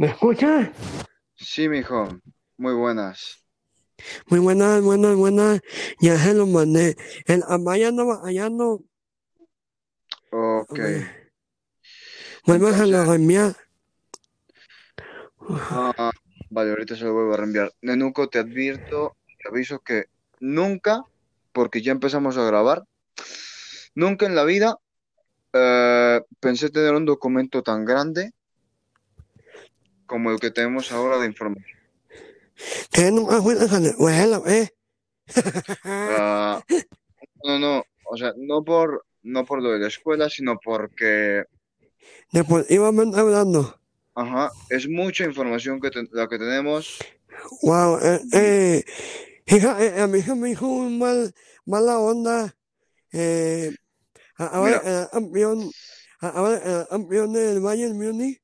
¿Me escuchas? Sí, mijo. Muy buenas. Muy buenas, buenas, buenas. Ya se lo mandé. El Amaya no, allá no. Ok. Vuelve a la reenviar. ah, vale, ahorita se lo vuelvo a reenviar. Nenuco, te advierto, te aviso que nunca, porque ya empezamos a grabar, nunca en la vida eh, pensé tener un documento tan grande como el que tenemos ahora de información. Que nunca fuiste a la escuela, ¿eh? Ah, no, no, o sea, no por, no por lo de la escuela, sino porque, Deportivamente hablando. ajá, es mucha información que te- la que tenemos. Wow, eh, eh, hija, eh, a mí se me hizo un mal, mala onda. Eh, ahora Mira, el campeón, ahora el campeón del Bayern Múnich,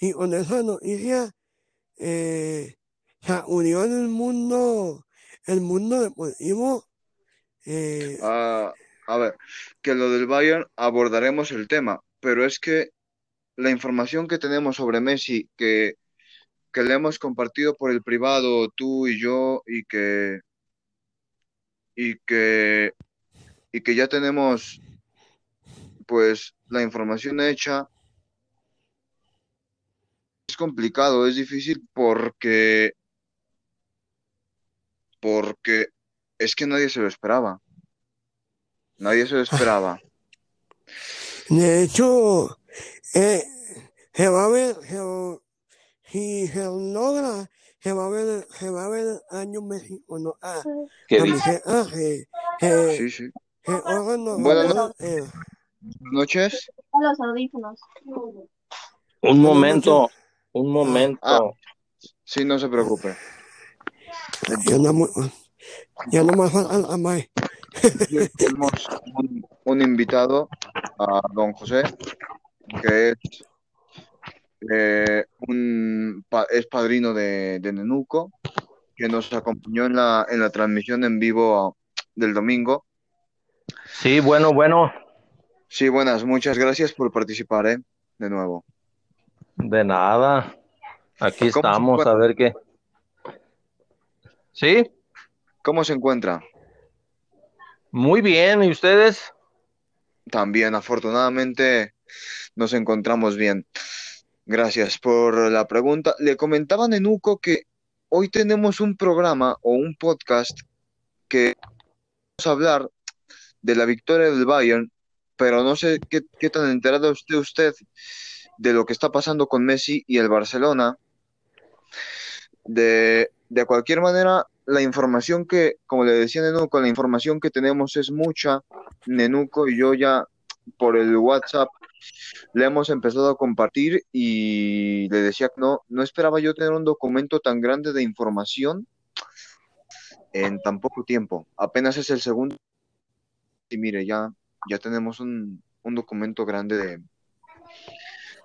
y con esa noticia, eh, sacudió en el mundo, el mundo deportivo, eh, ah, a ver, que lo del Bayern abordaremos el tema, pero es que la información que tenemos sobre Messi, que, que le hemos compartido por el privado, tú y yo, y que, y que, y que ya tenemos, pues, la información hecha, es complicado, es difícil porque, porque es que nadie se lo esperaba, nadie se lo esperaba. de hecho, eh, se va a ver, se va- si se logra, se va a ver, se va a ver el año México, ¿no? Ah, ¿Qué dice? se hace, se, Sí, sí. se órgano, Buenas ¿verdad? Eh, noches. los audífonos. Un buenas momento, un Ah, momento. sí, no se preocupe. Ya no, ya no me Tenemos un, un invitado, a don José, que es, eh, un, pa- es padrino de, de Nenuco, que nos acompañó en la, en la transmisión en vivo del domingo. Sí, bueno, bueno, Sí, buenas, muchas gracias por participar, ¿eh? De nuevo. De nada. Aquí ¿Cómo se estamos a ver qué. Sí, ¿Cómo se encuentra? muy bien. ¿Y ustedes? También, afortunadamente, nos encontramos bien. Gracias por la pregunta. Le comentaba a Nenuco que hoy tenemos un programa o un podcast que vamos a hablar de la victoria del Bayern, pero no sé qué, qué tan enterado esté usted de lo que está pasando con Messi y el Barcelona. De, de cualquier manera, la información que, como le decía Nenuco, la información que tenemos es mucha. Nenuco y yo ya por el WhatsApp le hemos empezado a compartir y le decía que no, no esperaba yo tener un documento tan grande de información en tan poco tiempo. Apenas es el segundo y mire, ya, ya tenemos un, un documento grande de,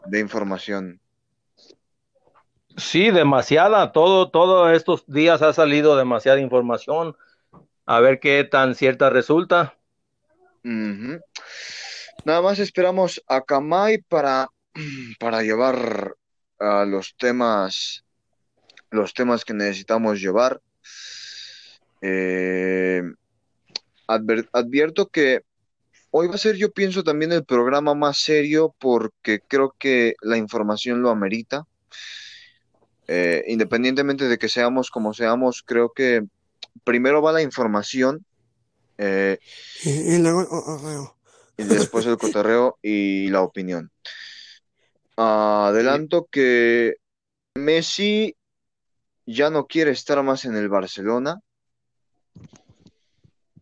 de información. Sí, demasiada. Todo, todos estos días ha salido demasiada información. A ver qué tan cierta resulta. Nada más esperamos a Kamai para, para llevar a los temas, los temas que necesitamos llevar. Eh, adver- advierto que hoy va a ser, yo pienso, también el programa más serio porque creo que la información lo amerita. Eh, independientemente de que seamos como seamos, creo que primero va la información eh, Y, luego el correo. y después el cotorreo y la opinión. Adelanto que Messi ya no quiere estar más en el Barcelona.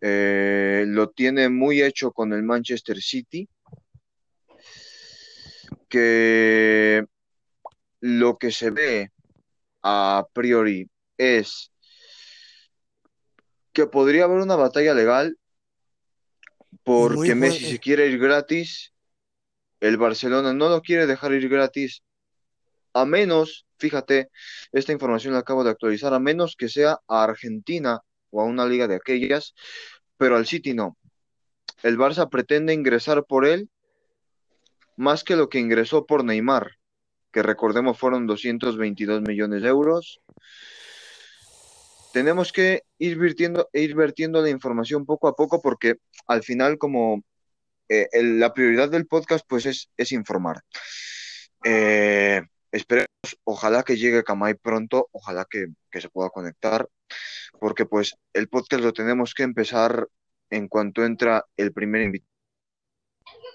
Eh, lo tiene muy hecho con el Manchester City. Que lo que se ve a priori es que podría haber una batalla legal porque Messi se quiere ir gratis, el Barcelona no lo quiere dejar ir gratis, a menos, fíjate, esta información la acabo de actualizar, a menos que sea a Argentina o a una liga de aquellas, pero al City no. El Barça pretende ingresar por él más que lo que ingresó por Neymar. que recordemos fueron 222 millones de euros. Tenemos que ir vertiendo, ir vertiendo la información poco a poco porque al final como eh, la prioridad del podcast pues es, informar. Eh, esperemos, ojalá que llegue Kamai pronto, ojalá que, que, se pueda conectar, porque pues el podcast lo tenemos que empezar en cuanto entra el primer invitado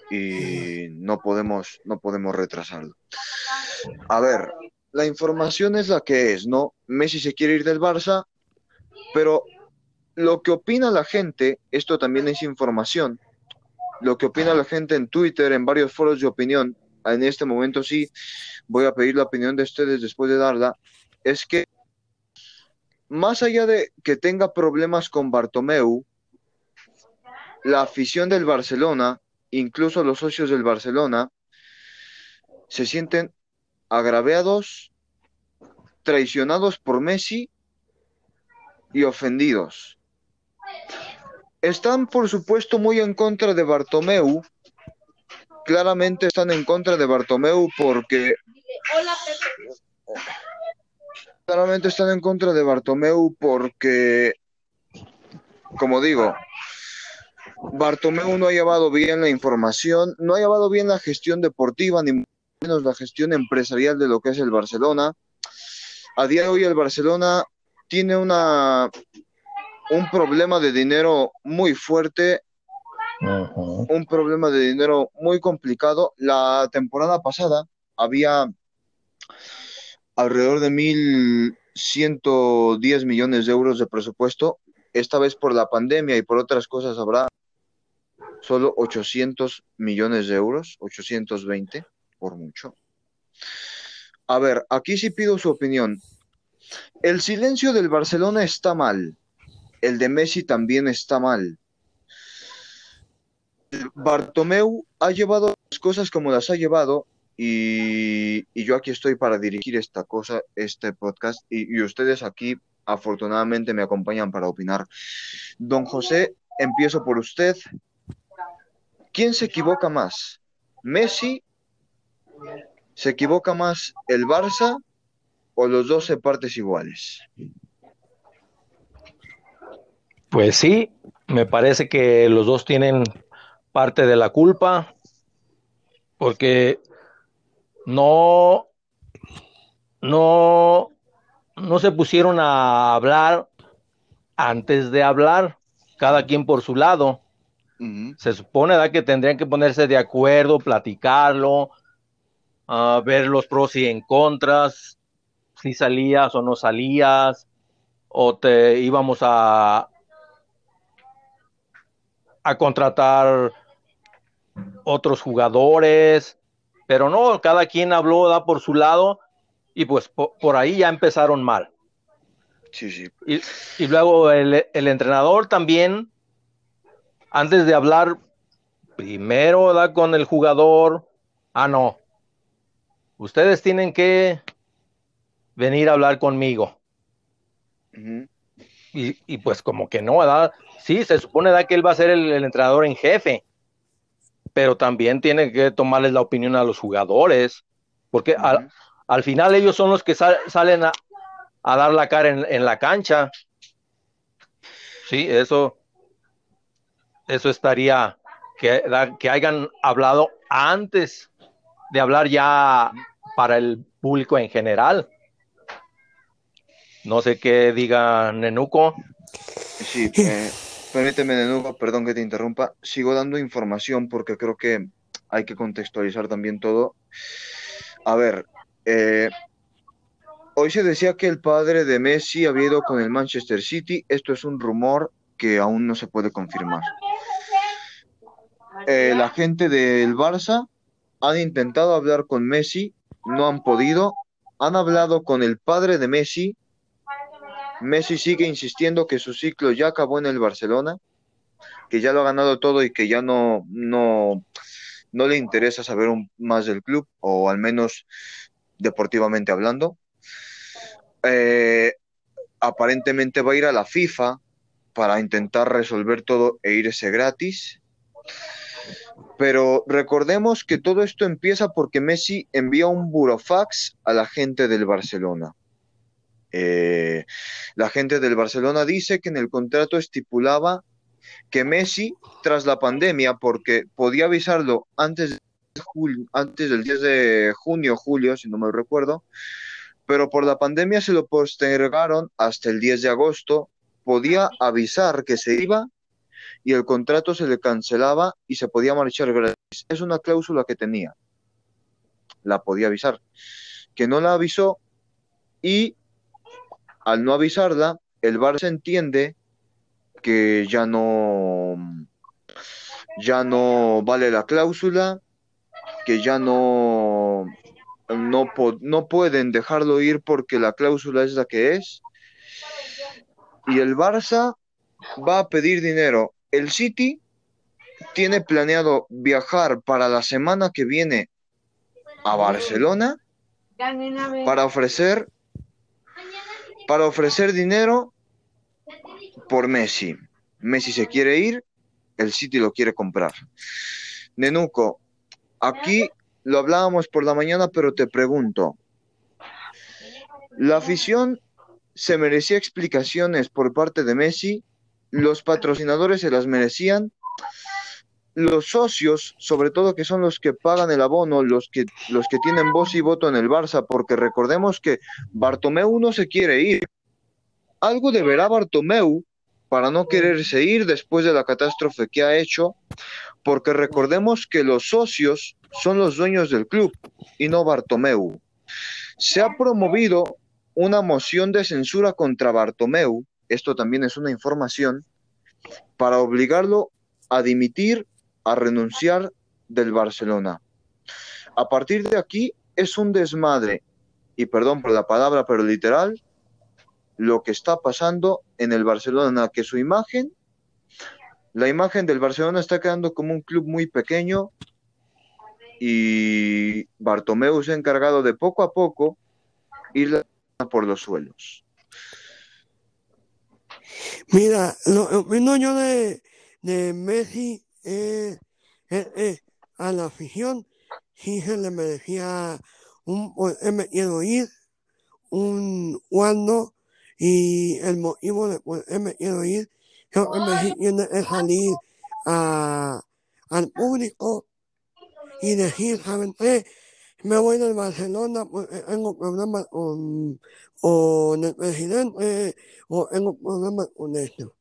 y no podemos, no podemos retrasarlo. A ver, la información es la que es, ¿no? Messi se quiere ir del Barça, pero lo que opina la gente, esto también es información, lo que opina la gente en Twitter, en varios foros de opinión, en este momento sí voy a pedir la opinión de ustedes después de darla, es que más allá de que tenga problemas con Bartomeu, la afición del Barcelona, incluso los socios del Barcelona, se sienten agraviados, traicionados por Messi y ofendidos. Están, por supuesto, muy en contra de Bartomeu. Claramente están en contra de Bartomeu porque... Claramente están en contra de Bartomeu porque, como digo, Bartomeu no ha llevado bien la información, no ha llevado bien la gestión deportiva, ni menos la gestión empresarial de lo que es el Barcelona. A día de hoy el Barcelona tiene una un problema de dinero muy fuerte, un problema de dinero muy complicado. La temporada pasada había alrededor de 1.110 millones de euros de presupuesto. Esta vez por la pandemia y por otras cosas habrá solo 800 millones de euros, 820 por mucho. A ver, aquí sí pido su opinión. El silencio del Barcelona está mal. El de Messi también está mal. Bartomeu ha llevado las cosas como las ha llevado y, yo aquí estoy para dirigir esta cosa, este podcast y, y ustedes aquí afortunadamente me acompañan para opinar. Don José, empiezo por usted. ¿Quién se equivoca más? ¿Messi? ¿Se equivoca más el Barça o los dos se partes iguales? Pues sí, me parece que los dos tienen parte de la culpa, porque no, no, no se pusieron a hablar antes de hablar, cada quien por su lado. Se supone que tendrían que ponerse de acuerdo, platicarlo, uh, ver los pros y en contras, si salías o no salías, o te íbamos a, a contratar otros jugadores, pero no, cada quien habló, da por su lado, y pues por, ahí ya empezaron mal. Sí, sí. Y, luego el, el, entrenador también, antes de hablar, primero da con el jugador, ah, no, ustedes tienen que venir a hablar conmigo. y, y, pues como que no, ¿verdad? sí, se supone que él va a ser el, entrenador en jefe, pero también tiene que tomarles la opinión a los jugadores, porque al, final ellos son los que salen a, dar la cara en, la cancha. Sí, eso, eso estaría que, que hayan hablado antes de hablar ya para el público en general. No sé qué diga Nenuco. Sí, eh, Permíteme de nuevo, perdón que te interrumpa, sigo dando información porque creo que hay que contextualizar también todo. A ver, eh, hoy se decía que el padre de Messi había ido con el Manchester City, esto es un rumor que aún no se puede confirmar. Eh, la gente del Barça han intentado hablar con Messi, no han podido, han hablado con el padre de Messi, Messi sigue insistiendo que su ciclo ya acabó en el Barcelona, que ya lo ha ganado todo y que ya no, no, no le interesa saber más del club, o al menos deportivamente hablando. Eh, aparentemente va a ir a la FIFA para intentar resolver todo e irse gratis. Pero recordemos que todo esto empieza porque Messi envía un burofax a la gente del Barcelona. Eh, la gente del Barcelona dice que en el contrato estipulaba que Messi, tras la pandemia, porque podía avisarlo antes, de del 10 de junio, julio, si no me recuerdo, pero por la pandemia se lo postergaron hasta el 10 de agosto, podía avisar que se iba y el contrato se le cancelaba y se podía marchar gratis. Es una cláusula que tenía. La podía avisar. Que no la avisó y al no avisarla, el Barça entiende que ya no ya no vale la cláusula, que ya no no, no pueden dejarlo ir porque la cláusula es la que es. Y el Barça va a pedir dinero. El City tiene planeado viajar para la semana que viene a Barcelona para ofrecer para ofrecer dinero por Messi. Messi se quiere ir, el City lo quiere comprar. Nenuco, aquí lo hablábamos por la mañana, pero te pregunto, ¿la afición se merecía explicaciones por parte de Messi? ¿Los patrocinadores se las merecían? Los socios, sobre todo que son los que pagan el abono, los que, los que tienen voz y voto en el Barça, porque recordemos que Bartomeu no se quiere ir. Algo deberá Bartomeu para no quererse ir después de la catástrofe que ha hecho, porque recordemos que los socios son los dueños del club y no Bartomeu. Se ha promovido una moción de censura contra Bartomeu, esto también es una información, para obligarlo a dimitir, a renunciar del Barcelona. A partir de aquí es un desmadre, y perdón por la palabra, pero literal, lo que está pasando en el Barcelona, que su imagen, la imagen del Barcelona está quedando como un club muy pequeño, y Bartomeu se ha encargado de poco a poco ir por los suelos. Mira, lo opino de Messi eh, eh, eh, a la afición sí se le merecía un he metido ir, un cuando y el motivo de he metido ir, creo que Messi tiene que salir a, al público y decir, ¿saben qué? Me voy del Barcelona porque tengo problemas con, con el presidente o tengo problemas con esto.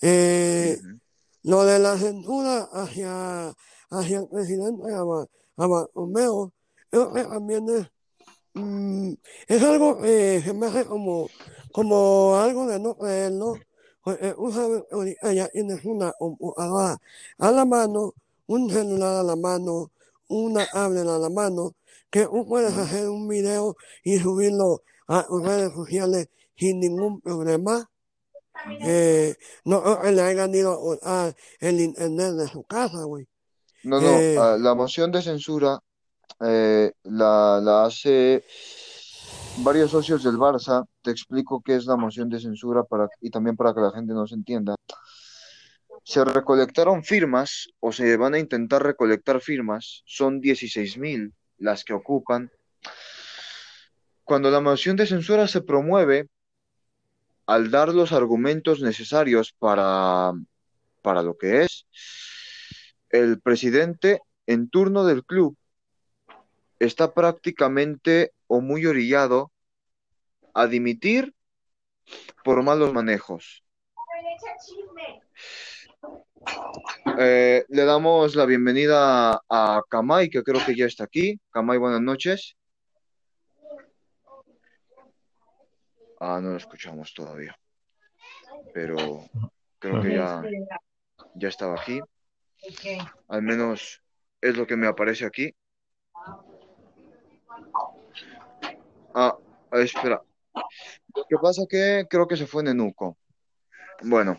Eh, Lo de la censura hacia, hacia el presidente Bartomeu, creo que también es, mm, es algo que se me hace como, como algo de no creerlo. Porque ahorita ya tienes una a la mano, un celular a la mano, una tablet a la mano, que tú puedes hacer un video y subirlo a redes sociales sin ningún problema. Eh, no que le hayan ido a el internet de su casa, güey. No, no, Eh, ah, la moción de censura eh, la, la hace varios socios del Barça. Te explico qué es la moción de censura para, y también para que la gente nos entienda. Se recolectaron firmas o se van a intentar recolectar firmas. Son 16.000 las que ocupan. Cuando la moción de censura se promueve, al dar los argumentos necesarios para, para lo que es, el presidente en turno del club está prácticamente o muy orillado a dimitir por malos manejos. Eh, le damos la bienvenida a Kamai, que creo que ya está aquí. Kamai, buenas noches. Ah, no lo escuchamos todavía, pero creo que ya, ya estaba aquí. Al menos es lo que me aparece aquí. Ah, espera. Lo que pasa que creo que se fue Nenuco. Bueno,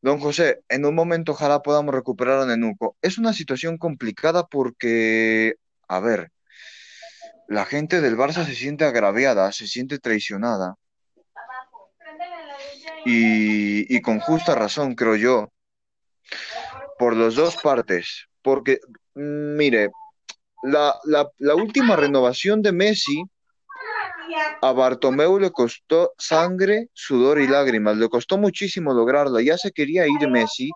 don José, en un momento ojalá podamos recuperar a Nenuco. Es una situación complicada porque, a ver, la gente del Barça se siente agraviada, se siente traicionada. Y, y con justa razón, creo yo, por las dos partes, porque, mm, mire, la, la, la última renovación de Messi a Bartomeu le costó sangre, sudor y lágrimas, le costó muchísimo lograrla, ya se quería ir Messi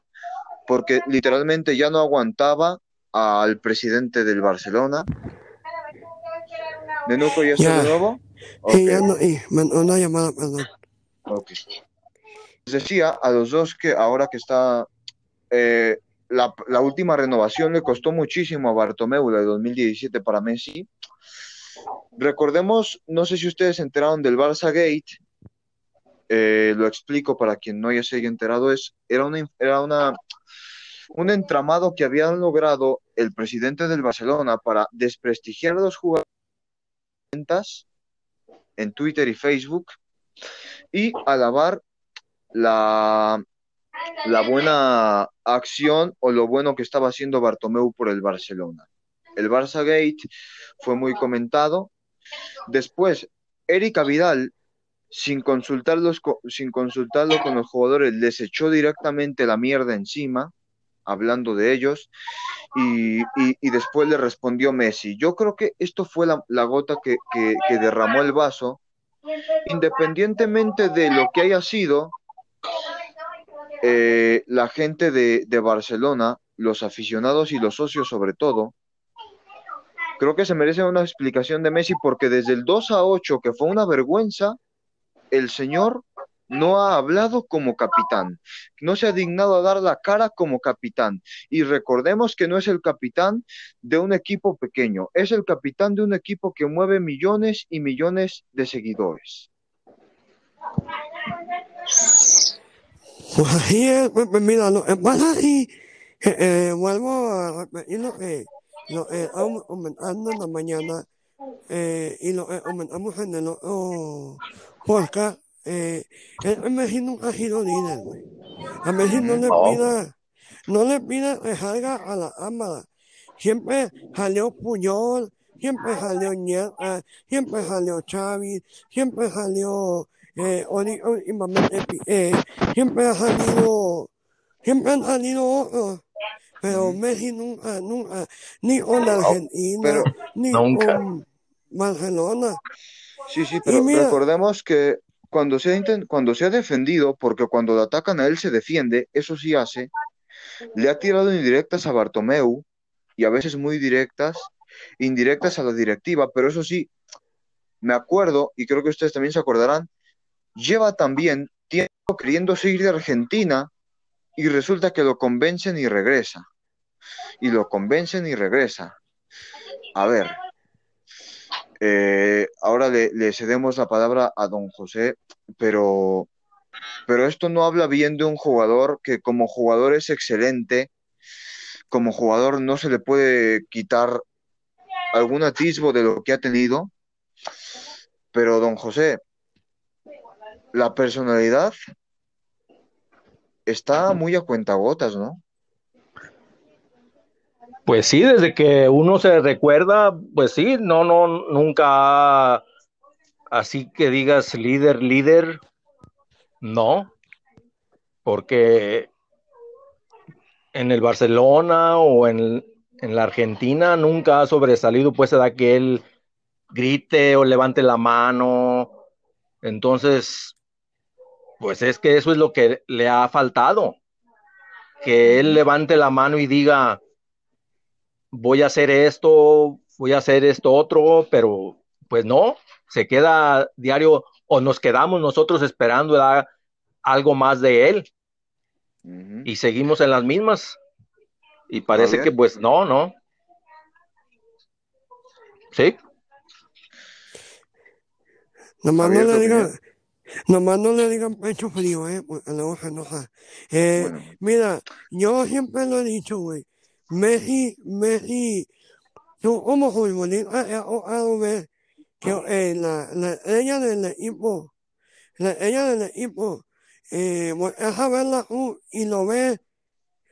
porque literalmente ya no aguantaba al presidente del Barcelona. ¿Nenuco ya está Ya. de nuevo? Sí, Ok. ya no, y, man- una llamada, perdón. Decía a los dos que ahora que está eh, la, la última renovación le costó muchísimo a Bartomeu, la de 2017 para Messi. Recordemos, no sé si ustedes se enteraron del Barça Gate, eh, lo explico para quien no ya se haya enterado, es, era una, era una, un entramado que habían logrado el presidente del Barcelona para desprestigiar a los jugadores en Twitter y Facebook y alabar la, la buena acción o lo bueno que estaba haciendo Bartomeu por el Barcelona. El Barça Gate fue muy comentado. Después, Erika Vidal, sin consultarlos, co- sin consultarlo con los jugadores, les echó directamente la mierda encima, hablando de ellos, y, y- después le respondió Messi. Yo creo que esto fue la, gota que- que derramó el vaso, independientemente de lo que haya sido, eh, la gente de, Barcelona, los aficionados y los socios sobre todo, creo que se merece una explicación de Messi porque desde el 2 a 8, que fue una vergüenza, el señor no ha hablado como capitán, no se ha dignado a dar la cara como capitán. Y recordemos que no es el capitán de un equipo pequeño, es el capitán de un equipo que mueve millones y millones de seguidores. Pues así es, pues, mira, lo que pasa así, eh, eh, vuelvo a repetir lo que lo que estamos comentando en la mañana eh, y lo que comentamos en el otro podcast. Eh, el Messi nunca ha sido líder, güey. A Messi no le No. pida, no le pida que salga a la cámara. Siempre salió Puyol, siempre salió Ñerca, siempre salió Xavi, siempre salió eh, últimamente Piqué, siempre ha salido, siempre han salido otros, pero. Messi nunca, nunca, ni con Argentina, Pero ni Nunca. con Barcelona. Sí, sí, pero mira- recordemos que cuando se ha, cuando se ha defendido, porque cuando lo atacan a él se defiende, eso sí hace, le ha tirado indirectas a Bartomeu y a veces muy directas, indirectas a la directiva, pero eso sí, me acuerdo, y creo que ustedes también se acordarán, lleva también tiempo queriéndose ir de Argentina y resulta que lo convencen y regresa. Y lo convencen y regresa. A ver, eh, ahora le, le cedemos la palabra a don José, pero, pero esto no habla bien de un jugador que como jugador es excelente, como jugador no se le puede quitar algún atisbo de lo que ha tenido, pero don José, la personalidad está muy a cuentagotas, ¿no? Pues sí, desde que uno se recuerda, pues sí, no, no, nunca así que digas líder, líder, no, porque en el Barcelona o en, en la Argentina nunca ha sobresalido pues de que él grite o levante la mano, entonces, pues es que eso es lo que le ha faltado, que él levante la mano y diga, voy a hacer esto, voy a hacer esto otro, pero pues no, se queda diario o nos quedamos nosotros esperando ¿verdad? algo más de él y seguimos en las mismas. Y parece que pues no, no. Sí, Nomás no le ¿tu digan, nomás no le digan pecho frío, eh, porque luego se enoja. Eh, Bueno, Mira, yo siempre lo he dicho, güey. Messi, Messi, tú como futbolista has tocado ver que eh, la, la estrella del equipo, la estrella del equipo, eh, volteas a verla y lo ves,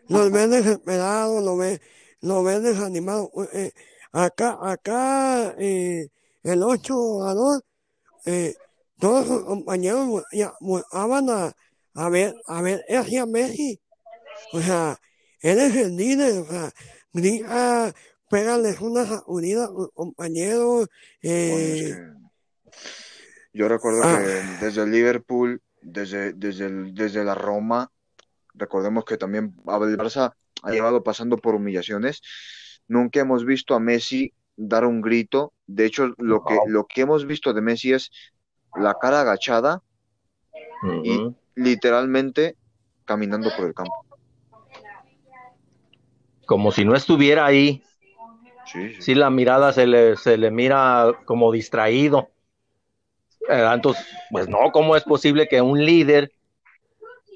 lo ves desesperado, lo ves, lo ves desanimado. Eh, acá, acá, eh, el 8 a 2, eh, todos sus compañeros volteaban a, a ver, a ver, ¿qué hacía Messi? O sea, él es el líder, o sea, grita, pégales una unida compañeros. Eh, yo recuerdo ah. que desde el Liverpool, desde, desde, desde la Roma, recordemos que también el Barça ha llevado pasando por humillaciones. Nunca hemos visto a Messi dar un grito. De hecho, lo que, lo que hemos visto de Messi es la cara agachada y literalmente caminando por el campo. Como si no estuviera ahí. Sí, la mirada se le, se le mira como distraído. Eh, entonces, pues no, ¿cómo es posible que un líder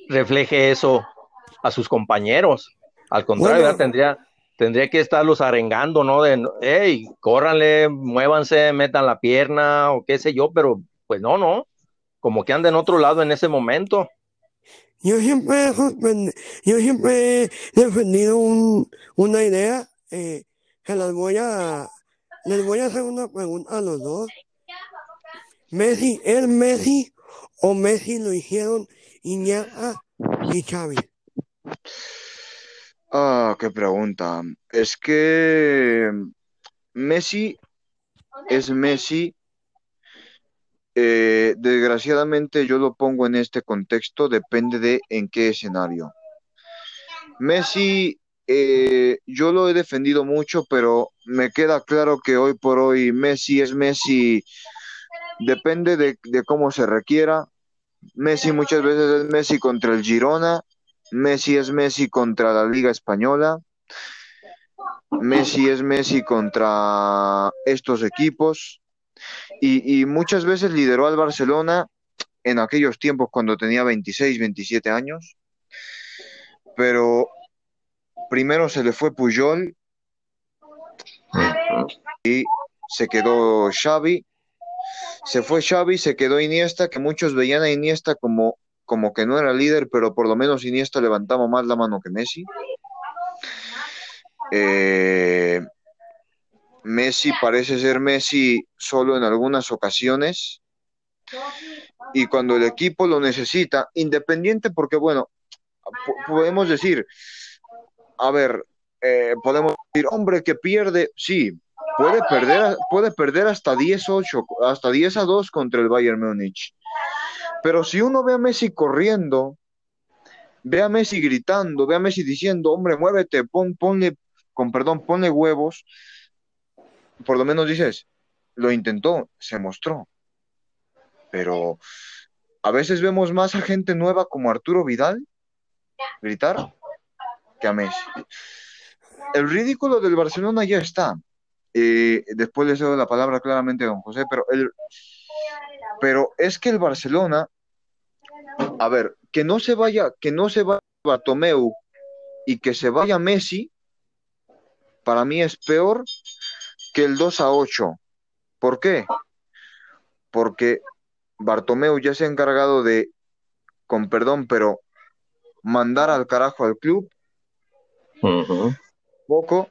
refleje eso a sus compañeros? Al contrario, tendría, tendría que estarlos arengando, ¿no? De, hey, córranle, muévanse, metan la pierna o qué sé yo, pero pues no, no, como que anda en otro lado en ese momento. Yo siempre, yo siempre he defendido una idea eh, que les voy a, les voy a hacer una pregunta a los dos. Messi, ¿es Messi o Messi lo hicieron Iñaka y Xavi? Ah, qué pregunta. Es que Messi es Messi eh, desgraciadamente yo lo pongo en este contexto, depende de en qué escenario. Messi, eh, yo lo he defendido mucho, pero me queda claro que hoy por hoy Messi es Messi, depende de, de cómo se requiera. Messi muchas veces es Messi contra el Girona, Messi es Messi contra la Liga Española, Messi es Messi contra estos equipos, y, muchas veces lideró al Barcelona en aquellos tiempos cuando tenía 26, 27 años, pero primero se le fue Puyol y se quedó Xavi, se fue Xavi, se quedó Iniesta, que muchos veían a Iniesta como, como que no era líder, pero por lo menos Iniesta levantaba más la mano que Messi. Eh, Messi parece ser Messi solo en algunas ocasiones y cuando el equipo lo necesita, independiente porque, bueno, podemos decir, a ver, eh, podemos decir, hombre que pierde, sí, puede perder, puede perder hasta 10-8, hasta 10 a 2 contra el Bayern Múnich. Pero si uno ve a Messi corriendo, ve a Messi gritando, ve a Messi diciendo, hombre, muévete, pon, ponle, con perdón, ponle huevos, por lo menos dices, lo intentó, se mostró. Pero a veces vemos más a gente nueva como Arturo Vidal gritar que a Messi. El ridículo del Barcelona ya está. Eh, después le cedo la palabra claramente a don José, pero, el, pero es que el Barcelona, a ver, que no se vaya, que no se vaya Bartomeu y que se vaya Messi, para mí es peor que el 2 a 8. ¿Por qué? Porque Bartomeu ya se ha encargado de, con perdón, pero mandar al carajo al club. Poco.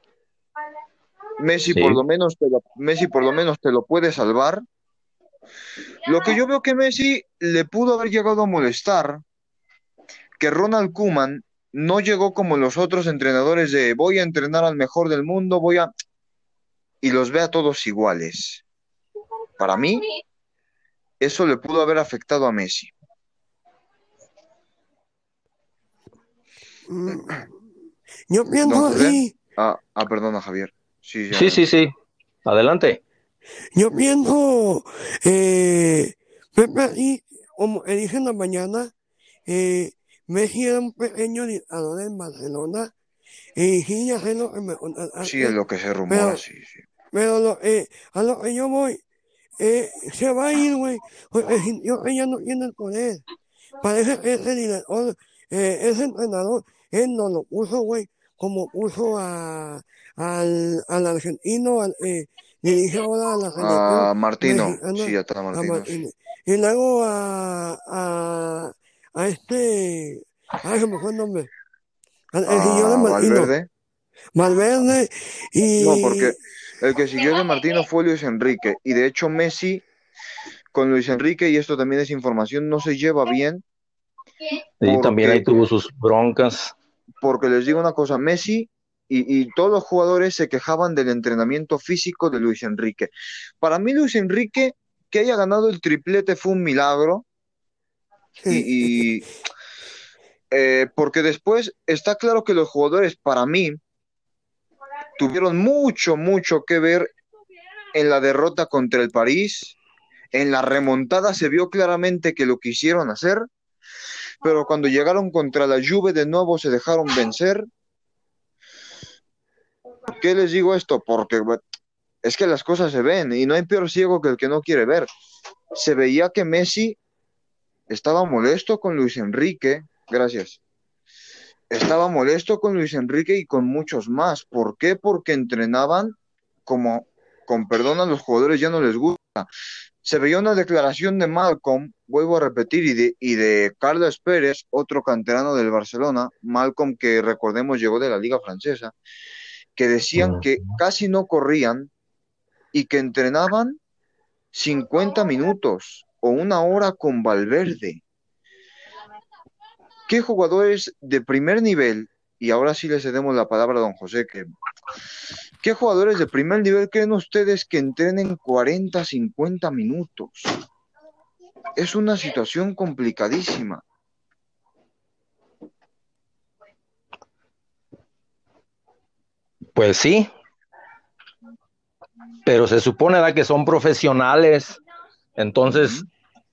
Messi por lo menos te lo, Messi por lo menos te lo puede salvar. Lo que yo veo que Messi le pudo haber llegado a molestar que Ronald Kuman no llegó como los otros entrenadores de voy a entrenar al mejor del mundo, voy a y los ve a todos iguales. Para mí, eso le pudo haber afectado a Messi. Mm. Yo pienso así. Ah, ah, perdona, Javier. Sí, sí, sí, Adelante. Yo pienso, eh, como dije en la mañana, eh, Messi era un pequeño dictador en Barcelona. Y sí, ya sé lo que me Sí, es lo que se rumora, sí, sí. Pero lo, eh, a lo que yo voy, eh, se va a ir, güey, porque ella no tiene el poder. Parece que ese director, eh, ese entrenador, él no lo puso, güey, como puso a, al, al argentino, al, eh, dirige ahora a la selección. A Martino, sí, ya está Martino. Y luego a, a, a este, ay, se me fue el nombre. Al, el señor de Martino. Valverde. Valverde y... No, porque el que siguió de Martino fue Luis Enrique. Y de hecho Messi con Luis Enrique, y esto también es información, no se lleva bien. Y también ahí tuvo sus broncas. Porque les digo una cosa, Messi y, y, todos los jugadores se quejaban del entrenamiento físico de Luis Enrique. Para mí, Luis Enrique, que haya ganado el triplete fue un milagro. Y, y eh, porque después está claro que los jugadores, para mí, tuvieron mucho, mucho que ver en la derrota contra el París. En la remontada se vio claramente que lo quisieron hacer, pero cuando llegaron contra la Juve de nuevo se dejaron vencer ¿Por qué les digo esto? Porque es que las cosas se ven y no hay peor ciego que el que no quiere ver. Se veía que Messi estaba molesto con Luis Enrique, gracias. Estaba molesto con Luis Enrique y con muchos más. ¿Por qué? Porque entrenaban como, con perdón a los jugadores ya no les gusta. Se veía una declaración de Malcolm, vuelvo a repetir, y de, y de Carlos Pérez, otro canterano del Barcelona, Malcolm que recordemos llegó de la Liga Francesa, que decían que casi no corrían y que entrenaban 50 minutos o una hora con Valverde. ¿Qué jugadores de primer nivel, y ahora sí le cedemos la palabra a don José, que, ¿qué jugadores de primer nivel creen ustedes que entrenen 40, 50 minutos? Es una situación complicadísima. Pues sí, pero se supone que son profesionales, entonces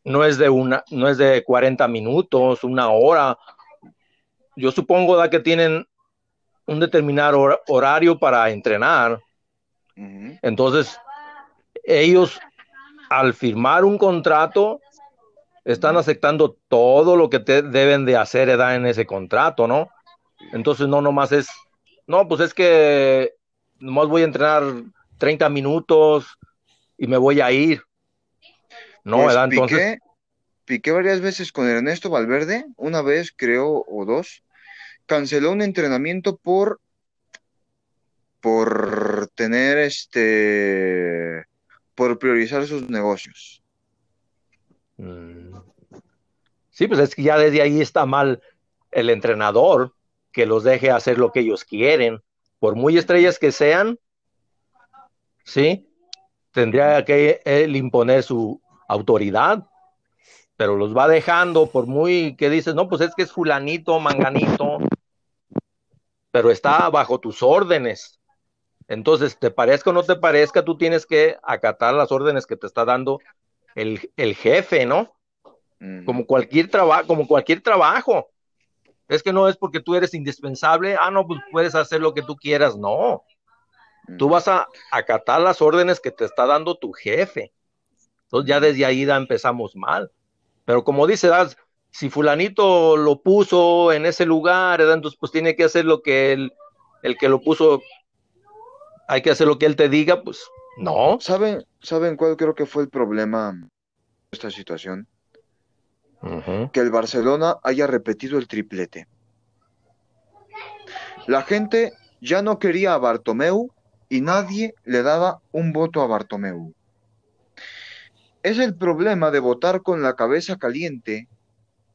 no es de una, no es de 40 minutos, una hora. Yo supongo que tienen un determinado horario para entrenar. Entonces, ellos al firmar un contrato están aceptando todo lo que te deben de hacer en ese contrato, ¿no? Entonces no nomás es no, pues es que nomás voy a entrenar 30 minutos y me voy a ir. No, Pues ¿verdad? Entonces, piqué, piqué varias veces con Ernesto Valverde, una vez creo o dos, canceló un entrenamiento por por tener este por priorizar sus negocios. mm, sí, pues es que ya desde ahí está mal el entrenador que los deje hacer lo que ellos quieren. Por muy estrellas que sean, sí, tendría que él imponer su autoridad, pero los va dejando por muy que dices, no, pues es que es fulanito, manganito, pero está bajo tus órdenes. Entonces, te parezca o no te parezca, tú tienes que acatar las órdenes que te está dando el, el jefe, ¿no? Como cualquier trabajo, como cualquier trabajo. Es que no es porque tú eres indispensable, ah, no, pues puedes hacer lo que tú quieras, no. Tú ujú. vas a acatar las órdenes que te está dando tu jefe. Entonces ya desde ahí ya empezamos mal. Pero como dice, ah, si fulanito lo puso en ese lugar, entonces pues tiene que hacer lo que él, el que lo puso, hay que hacer lo que él te diga, pues no. ¿Saben, saben cuál creo que fue el problema de esta situación? Que el Barcelona haya repetido el triplete. La gente ya no quería a Bartomeu y nadie le daba un voto a Bartomeu. Es el problema de votar con la cabeza caliente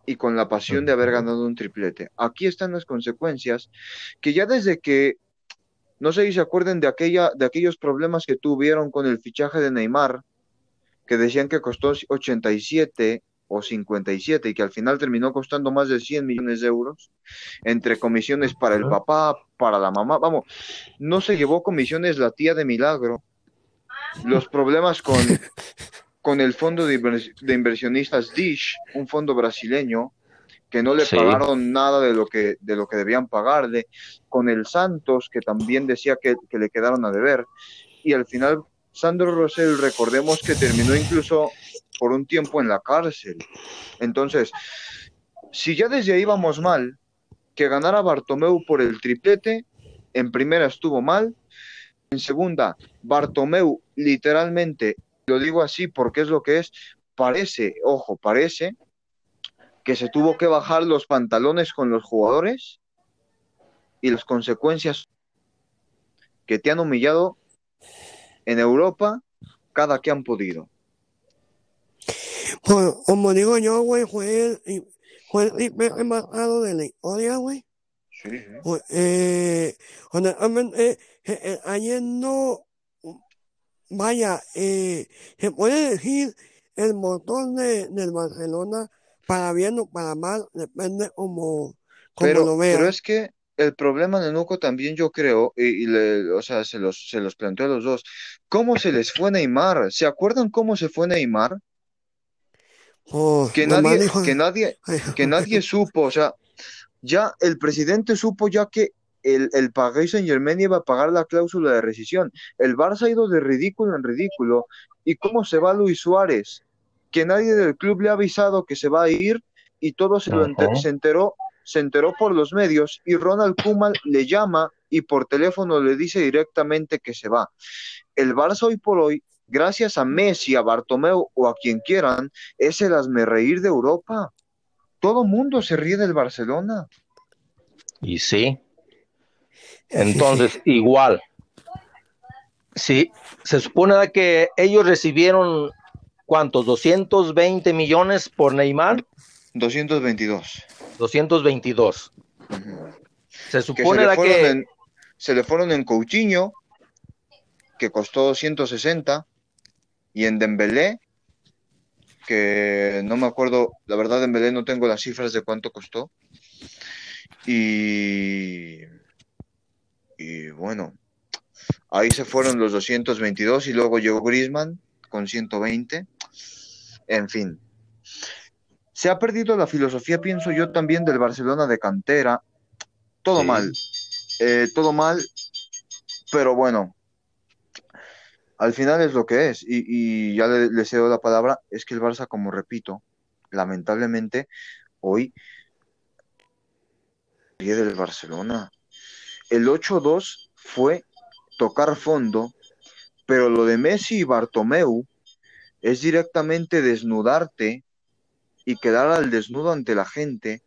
y con la pasión de haber ganado un triplete. Aquí están las consecuencias que ya desde que, no sé si se acuerden de, aquella, de aquellos problemas que tuvieron con el fichaje de Neymar, que decían que costó 87 o 57 y que al final terminó costando más de 100 millones de euros, entre comisiones para el papá, para la mamá, vamos, no se llevó comisiones la tía de Milagro, los problemas con, con el fondo de, invers- de inversionistas Dish, un fondo brasileño, que no le Sí. pagaron nada de lo que, de lo que debían pagarle, con el Santos, que también decía que, que le quedaron a deber, y al final Sandro Rosell, recordemos que terminó incluso por un tiempo en la cárcel. Entonces, si ya desde ahí vamos mal, que ganara Bartomeu por el triplete, en primera estuvo mal, en segunda, Bartomeu literalmente, lo digo así porque es lo que es, parece, ojo, parece que se tuvo que bajar los pantalones con los jugadores y las consecuencias que te han humillado en Europa cada que han podido. Como digo yo, güey, fue el, fue el caro de la historia, güey. Sí, sí. Pues, eh, honestamente, eh, eh, ayer no, vaya, eh, se puede decir el motor de, del Barcelona para bien o para mal, depende como, como Pero, lo pero vean. es que el problema de Nuco también yo creo, y, y le- o sea, se los, se los planteó a los dos, ¿cómo se les fue Neymar? ¿Se acuerdan cómo se fue Neymar? Pues, Que nadie, que nadie, que nadie supo, o sea, ya el presidente supo ya que el, el Paris Saint-Germain iba a pagar la cláusula de rescisión. El Barça ha ido de ridículo en ridículo. ¿Y cómo se va Luis Suárez? Que nadie del club le ha avisado que se va a ir y todo se, lo se enteró, se enteró por los medios y Ronald Koeman le llama y por teléfono le dice directamente que se va. El Barça hoy por hoy, gracias a Messi, a Bartomeu o a quien quieran, es el reír de Europa. Todo mundo se ríe del Barcelona. Y sí. Entonces, igual. Sí, se supone que ellos recibieron ¿cuántos? 220 millones por Neymar, 222. 222. Ujú. Se Que se supone le que en, se le fueron en Coutinho, que costó 160, y en Dembélé, que no me acuerdo, la verdad Dembélé no tengo las cifras de cuánto costó. Y, y bueno, ahí se fueron los 222 y luego llegó Griezmann con 120. En fin, se ha perdido la filosofía, pienso yo también, del Barcelona de cantera. Todo Sí. mal, eh, todo mal, pero bueno, al final es lo que es. Y, ya le, le cedo la palabra, es que el Barça, como repito, lamentablemente, hoy del Barcelona. El 8-2 fue tocar fondo, pero lo de Messi y Bartomeu es directamente desnudarte y quedar al desnudo ante la gente,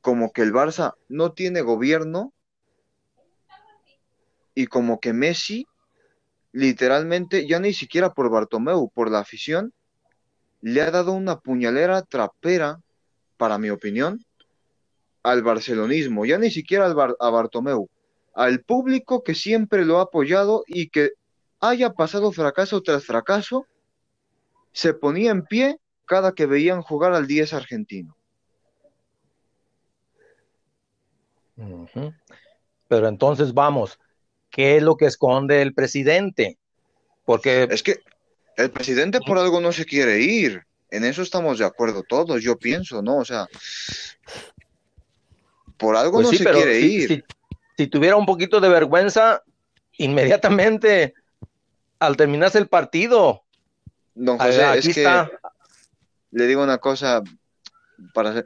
como que el Barça no tiene gobierno y como que Messi, literalmente, ya ni siquiera por Bartomeu, por la afición, le ha dado una puñalera trapera, para mi opinión, al barcelonismo, ya ni siquiera al Bar- a Bartomeu, al público que siempre lo ha apoyado y que haya pasado fracaso tras fracaso, se ponía en pie cada que veían jugar al 10 argentino. Pero entonces vamos, ¿qué es lo que esconde el presidente? Porque Es que el presidente por algo no se quiere ir. En eso estamos de acuerdo todos, yo pienso, ¿no? O sea, por algo pues no sí, se pero quiere si, ir. si- si tuviera un poquito de vergüenza, inmediatamente al terminarse el partido, Don José, aquí es que le digo una cosa para hacer-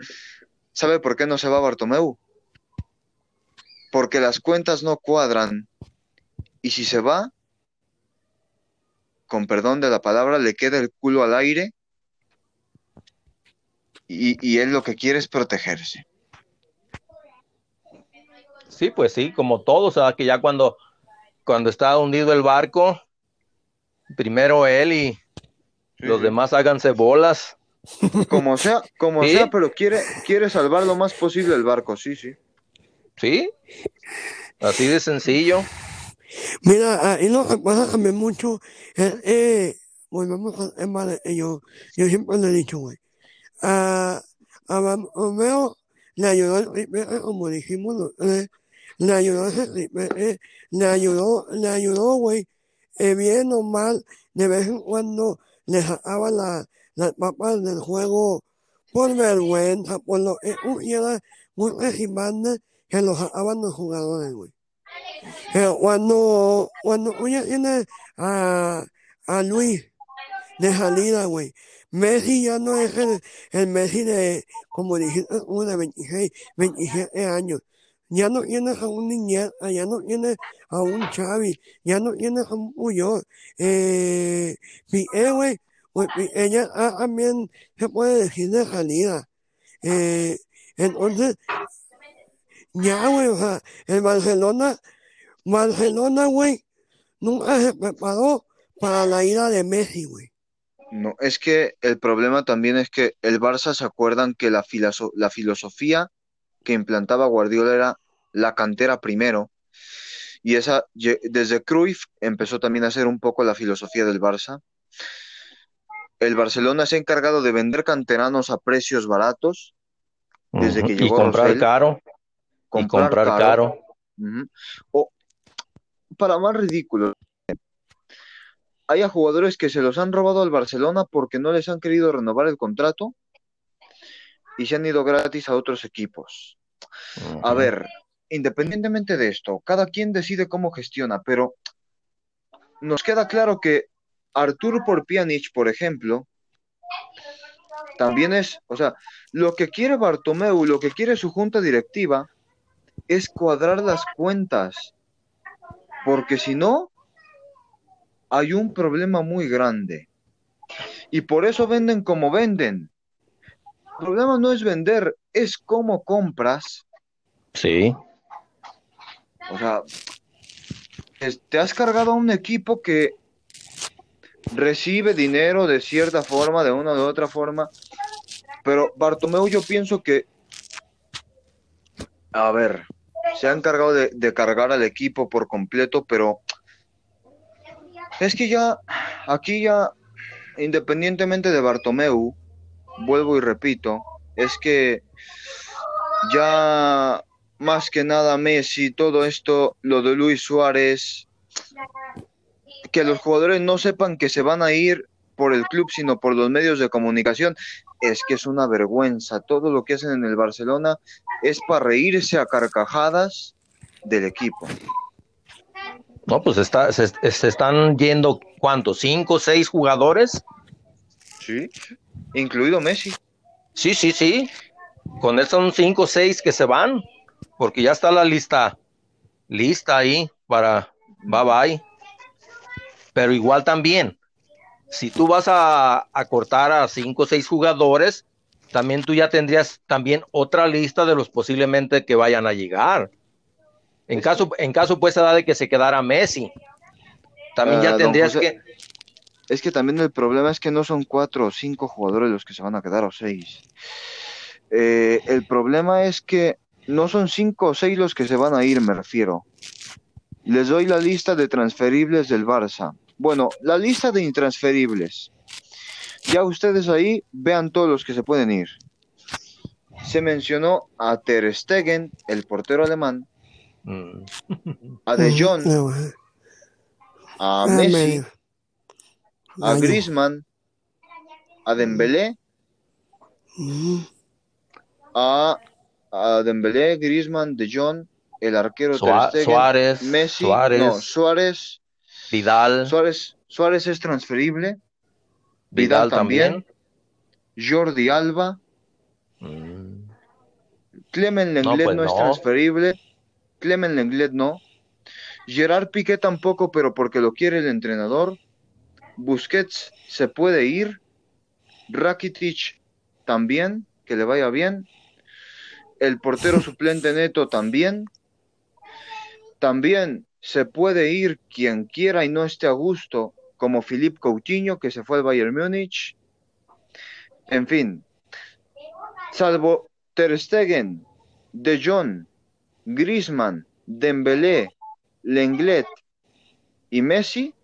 ¿Sabe por qué no se va Bartomeu? Porque las cuentas no cuadran. Y si se va, con perdón de la palabra, le queda el culo al aire. Y, y él lo que quiere es protegerse. Sí, pues sí, como todos, o sea, que ya cuando, cuando está hundido el barco, primero él y Sí, los demás háganse bolas. Como sea, como Sí. sea, pero quiere, quiere salvar lo más posible el barco, sí, sí. ¿Sí? Así de sencillo. Mira, ahí lo que pasa también mucho eh, volvemos al tema yo, siempre le he dicho, güey, a, a Romeo le ayudó el triplete, como dijimos, los tres, le ayudó ese triplete, le ayudó, le ayudó, güey, eh, bien o mal, de vez en cuando le sacaba la, las papas del juego por vergüenza, por lo que hubiera muchas bandas que lo sacaban los jugadores, güey. Pero cuando, cuando tú ya tienes a, a Luis de salida, güey, Messi ya no es el, Messi de, como dijiste, de 26, 27 años. Ya no tienes a un Niñata, ya no tienes a un Xavi, ya no tienes a un Puyol. Eh, Piqué, güey, ya ah, también se puede decir de salida. Eh, entonces, ya, güey, o sea, el Barcelona, Barcelona, güey, nunca se preparó para la ida de Messi, güey. No, es que el problema también es que el Barça se acuerdan que la, filoso- la filosofía que implantaba Guardiola era la cantera primero. Y esa, desde Cruyff empezó también a ser un poco la filosofía del Barça. El Barcelona se ha encargado de vender canteranos a precios baratos, desde que Y llegó comprar Rosell, caro. Y comprar comprar caro. O, para más ridículo, hay a jugadores que se los han robado al Barcelona porque no les han querido renovar el contrato y se han ido gratis a otros equipos. A ver, independientemente de esto, cada quien decide cómo gestiona, pero nos queda claro que Artur por Pjanic, por ejemplo, también es, o sea, lo que quiere Bartomeu, lo que quiere su junta directiva es cuadrar las cuentas, porque si no, hay un problema muy grande. Y por eso venden como venden. El problema no es vender, es cómo compras. Sí. O sea, te has cargado a un equipo que recibe dinero de cierta forma, de una u otra forma, pero Bartomeu yo pienso que, a ver, se ha encargado de, de cargar al equipo por completo, pero es que ya, aquí ya, independientemente de Bartomeu, vuelvo y repito, es que ya más que nada Messi, todo esto, lo de Luis Suárez, que los jugadores no sepan que se van a ir por el club, sino por los medios de comunicación, es que es una vergüenza. Todo lo que hacen en el Barcelona es para reírse a carcajadas del equipo. No, pues está, se, se están yendo, ¿cuántos? ¿Cinco, seis jugadores? Sí, incluido Messi. Sí, sí, sí. Con él son cinco o seis que se van, porque ya está la lista lista ahí para bye bye. Pero igual también, si tú vas a, a cortar a cinco o seis jugadores, también tú ya tendrías también otra lista de los posiblemente que vayan a llegar. En caso, en caso pues da de que se quedara Messi. También Ah, ya don tendrías José, que, Es que también el problema es que no son cuatro o cinco jugadores los que se van a quedar o seis. Eh, el problema es que no son cinco o seis los que se van a ir, me refiero. Les doy la lista de transferibles del Barça. Bueno, la lista de intransferibles. Ya ustedes ahí vean todos los que se pueden ir. Se mencionó a Ter Stegen, el portero alemán, Mm, a De Jong, No, eh. a Ah, Messi, a. Griezmann, a Dembélé, Mm, a, a Dembélé, Griezmann, De Jong, el arquero Sua- Ter Stegen, Suárez, Messi, Suárez. no, Suárez, Vidal, Suárez, Suárez es transferible, Vidal Vidal también, también. Jordi Alba, Mm, Clement Lenglet no, pues es no. transferible, Clement Lenglet no, Gerard Piqué tampoco, pero porque lo quiere el entrenador, Busquets se puede ir, Rakitic también, que le vaya bien, el portero suplente Neto también, también se puede ir quien quiera y no esté a gusto, como Philippe Coutinho, que se fue al Bayern Múnich, en fin, salvo Ter Stegen, De Jong, Griezmann, Dembélé, Lenglet y Messi,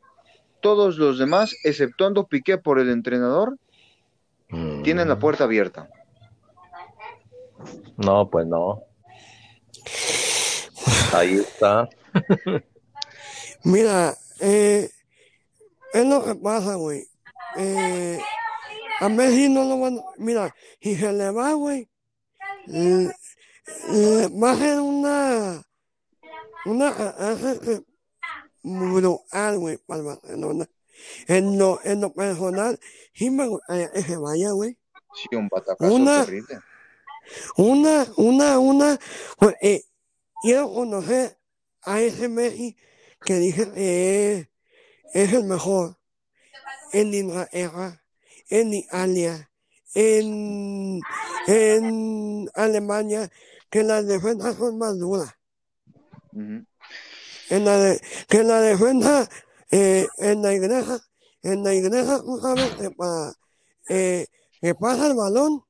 todos los demás, exceptuando Piqué por el entrenador, mm. tienen la puerta abierta. No, pues no. Ahí está. Mira, eh, es lo que pasa, güey. Eh, a Messi no lo van a... Mira, si se le va, güey, le va a ser una... Una... hace brutal, güey, para el Barcelona. En lo, en lo personal, sí me gustaría que se vaya, güey. Sí, un batacazo Una- terrible. Una, una, una, pues, eh, quiero conocer a ese Messi que dice que es, el mejor en Inglaterra, en Italia, en, en Alemania, que las defensas son más duras. Ujú. En la de, que la defensa, eh, en la iglesia, en la iglesia, tú sabes que para, eh, que pasa el balón,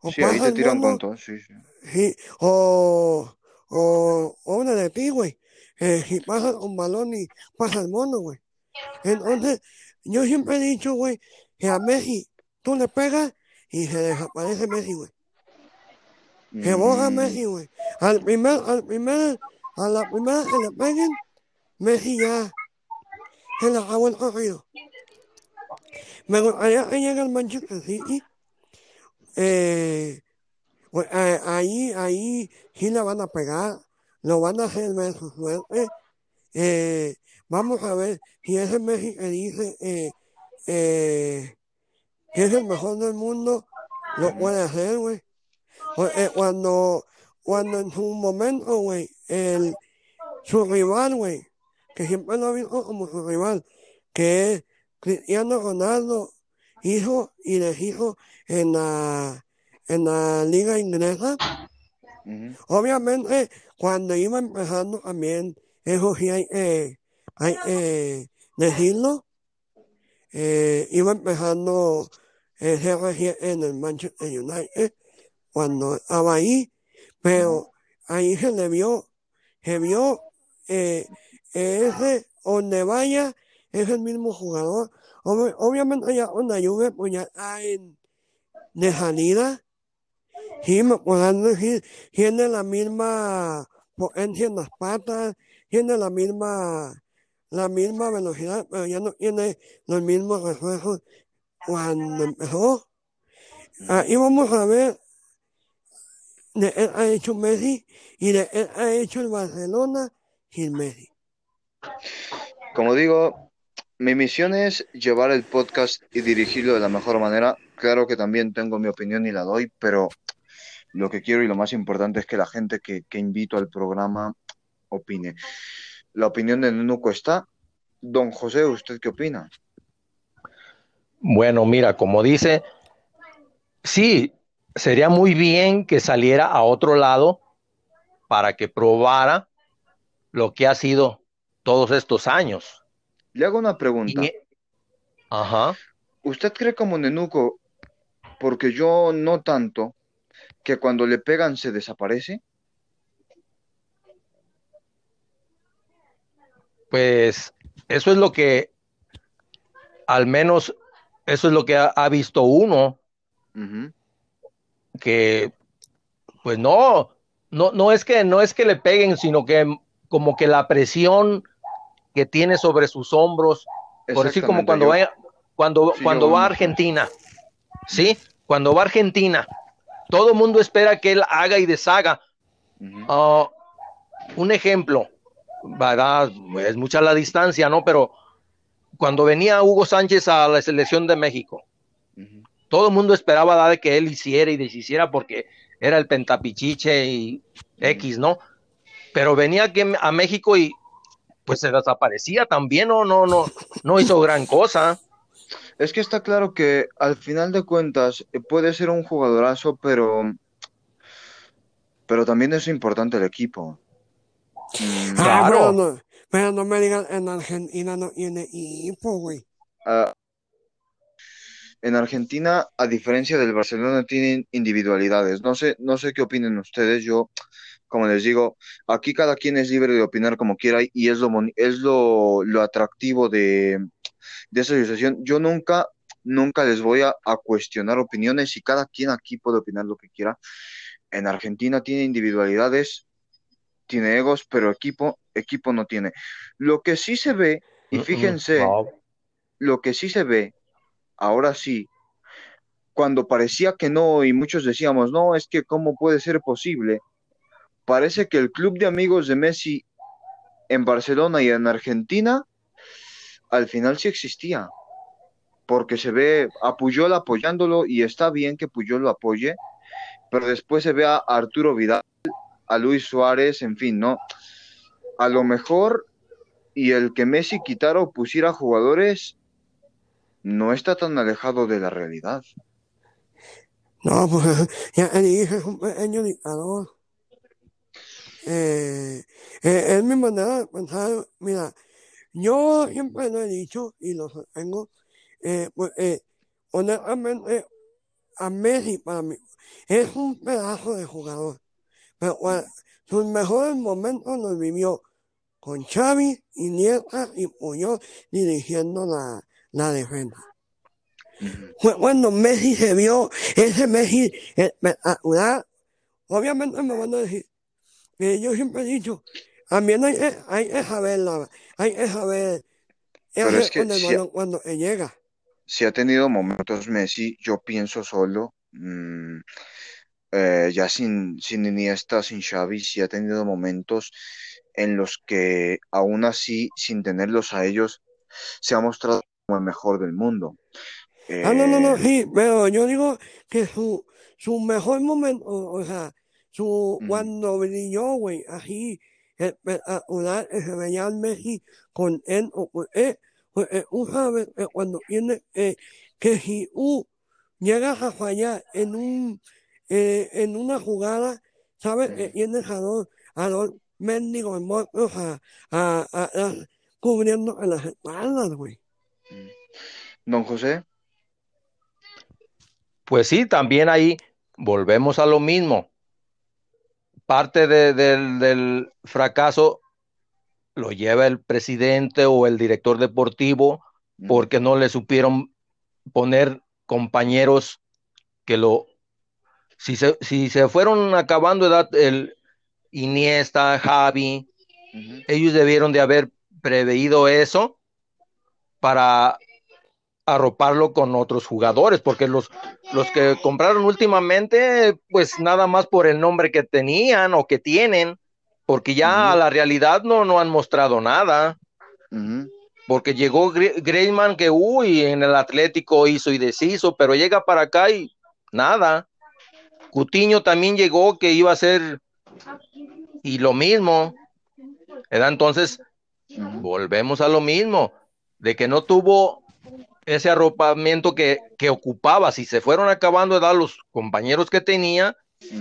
o Sí, ahí pasa te el tiran sí, sí. Sí, o, o, o una de ti, güey. Eh, si pasa un balón y pasa el mono, güey. Entonces, yo siempre he dicho, güey, que a Messi tú le pegas y se desaparece Messi, güey. Que borra Mm, Messi, güey. Al primer, al primer, a la primera que le peguen, Messi ya se le acabó el corrido. Me gustaría que llegue al Manchester City. Eh, pues, eh, ahí, ahí sí le van a pegar, lo van a hacer ver su suerte. Eh, vamos a ver si ese Messi que dice eh, eh, que es el mejor del mundo, lo puede hacer, güey. Porque cuando, cuando en su momento, güey, el, su rival, güey, que siempre lo ha visto como su rival, que es Cristiano Ronaldo, hizo y les hizo en la, en la liga inglesa. Obviamente, cuando iba empezando también, eso sí hay que hay que decirlo, eh, iba empezando el CR7 en el Manchester United, cuando estaba ahí, pero ahí se le vio, se vio, eh, ese, donde vaya, es el mismo jugador. Ob- obviamente ya la Juve, pues ya está en, de salida, Me podrán decir, tiene la misma potencia en las patas, tiene la misma, la misma velocidad, pero ya no tiene los mismos reflejos cuando empezó. Ahí vamos a ver de él ha hecho Messi y de él ha hecho el Barcelona sin Messi. Como digo, mi misión es llevar el podcast y dirigirlo de la mejor manera. Claro que también tengo mi opinión y la doy, pero lo que quiero y lo más importante es que la gente que, que invito al programa opine. La opinión de Nuco está. Don José, ¿usted qué opina? Bueno, mira, como dice, sí, sería muy bien que saliera a otro lado para que probara lo que ha sido todos estos años. Le hago una pregunta. Y- Ajá. ¿Usted cree como Nenuco, porque yo no tanto, que cuando le pegan se desaparece? Pues eso es lo que, al menos, eso es lo que ha, ha visto uno, que, pues no, no, no es que, no es que le peguen, sino que como que la presión que tiene sobre sus hombros, por decir como cuando vaya, cuando, Sí, cuando va a. Argentina, ¿sí? Cuando va a Argentina, todo el mundo espera que él haga y deshaga. Ah, un ejemplo, ¿verdad? Es mucha la distancia, ¿no? Pero cuando venía Hugo Sánchez a la selección de México, todo el mundo esperaba que él hiciera y deshiciera porque era el pentapichiche y X, ¿no? Pero venía aquí a México y pues se desaparecía también, no, no, no, no hizo gran cosa. Es que está claro que al final de cuentas eh, puede ser un jugadorazo, pero, pero también es importante el equipo. Mm, Ah, Claro. pero no, pero no me digan, en Argentina no tiene equipo, güey. ah, en Argentina, a diferencia del Barcelona, tienen individualidades. No sé, no sé qué opinen ustedes. Yo, como les digo, aquí cada quien es libre de opinar como quiera y es lo, es lo, lo atractivo de, de esa situación. Yo nunca, nunca les voy a, a cuestionar opiniones y cada quien aquí puede opinar lo que quiera. En Argentina tiene individualidades, tiene egos, pero equipo, equipo no tiene. Lo que sí se ve, y fíjense, No, lo que sí se ve, ahora sí, cuando parecía que no y muchos decíamos, no, es que cómo puede ser posible, parece que el club de amigos de Messi en Barcelona y en Argentina, al final sí existía, porque se ve a Puyol apoyándolo y está bien que Puyol lo apoye, pero después se ve a Arturo Vidal, a Luis Suárez, en fin, ¿no? A lo mejor y el que Messi quitara o pusiera jugadores no está tan alejado de la realidad. No, pues ya es un pequeño. Eh, eh, es mi manera de pensar. Mira, yo siempre lo he dicho y lo sostengo. Eh, pues, eh, honestamente, a Messi para mí es un pedazo de jugador. Pero cua- sus mejores momentos los vivió con Xavi, Iniesta y Puyol dirigiendo la, la defensa. Fue cuando Messi se vio ese Messi espectacular. Obviamente me van a decir, yo siempre he dicho, también hay, hay que saberla, hay que saber Pero es que el si- balón cuando llega. Si ha tenido momentos Messi, yo pienso solo, mm, eh, ya sin, sin Iniesta, sin Xavi, sí ha tenido momentos en los que aún así, sin tenerlos a ellos, se ha mostrado como el mejor del mundo. Ah, no, no, no, Eh, sí, pero yo digo que su, su mejor momento, o sea, su, Ujú. cuando brilló, güey, así, espectacular, que se veía al Messi con él, o con él, pues eh, tú sabes que cuando tiene, eh, que si tú llegas a fallar en un, eh, en una jugada, sabes que Ujú. tienes a dos, a dos mendigos muertos a, a, a, a- cubriendo en las espaldas, güey. Don José, Pues sí, también ahí volvemos a lo mismo. Parte de- del, del fracaso lo lleva el presidente o el director deportivo porque no le supieron poner compañeros que lo... Si se, si se fueron acabando edad, el Iniesta, Javi, ellos debieron de haber preveído eso para arroparlo con otros jugadores, porque los, los que compraron últimamente, pues nada más por el nombre que tenían o que tienen, porque ya a la realidad no, no han mostrado nada, porque llegó Gre- Griezmann que, uy, en el Atlético hizo y deshizo, pero llega para acá y nada. Cutiño también llegó que iba a ser y lo mismo. ¿verdad? Entonces, volvemos a lo mismo, de que no tuvo ese arropamiento que, que ocupaba. Si se fueron acabando de dar los compañeros que tenía,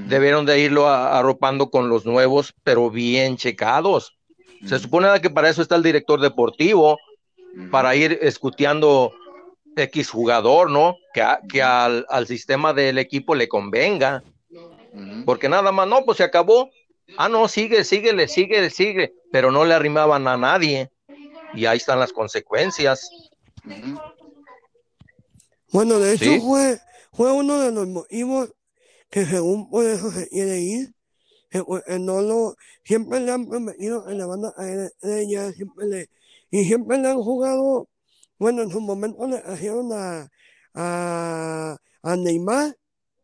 debieron de irlo a- arropando con los nuevos, pero bien checados. Se supone que para eso está el director deportivo, para ir escuteando X jugador, ¿no? Que, a- que al, al sistema del equipo le convenga. Porque nada más, no, pues se acabó. Ah, no, sigue, síguele, sigue, sigue. Pero no le arrimaban a nadie. Y ahí están las consecuencias. Bueno, de hecho Sí. fue, fue uno de los motivos que según por eso se quiere ir, que, no lo, siempre le han prometido en la banda de ella, siempre le, y siempre le han jugado, bueno, en su momento le hicieron a, a, a Neymar,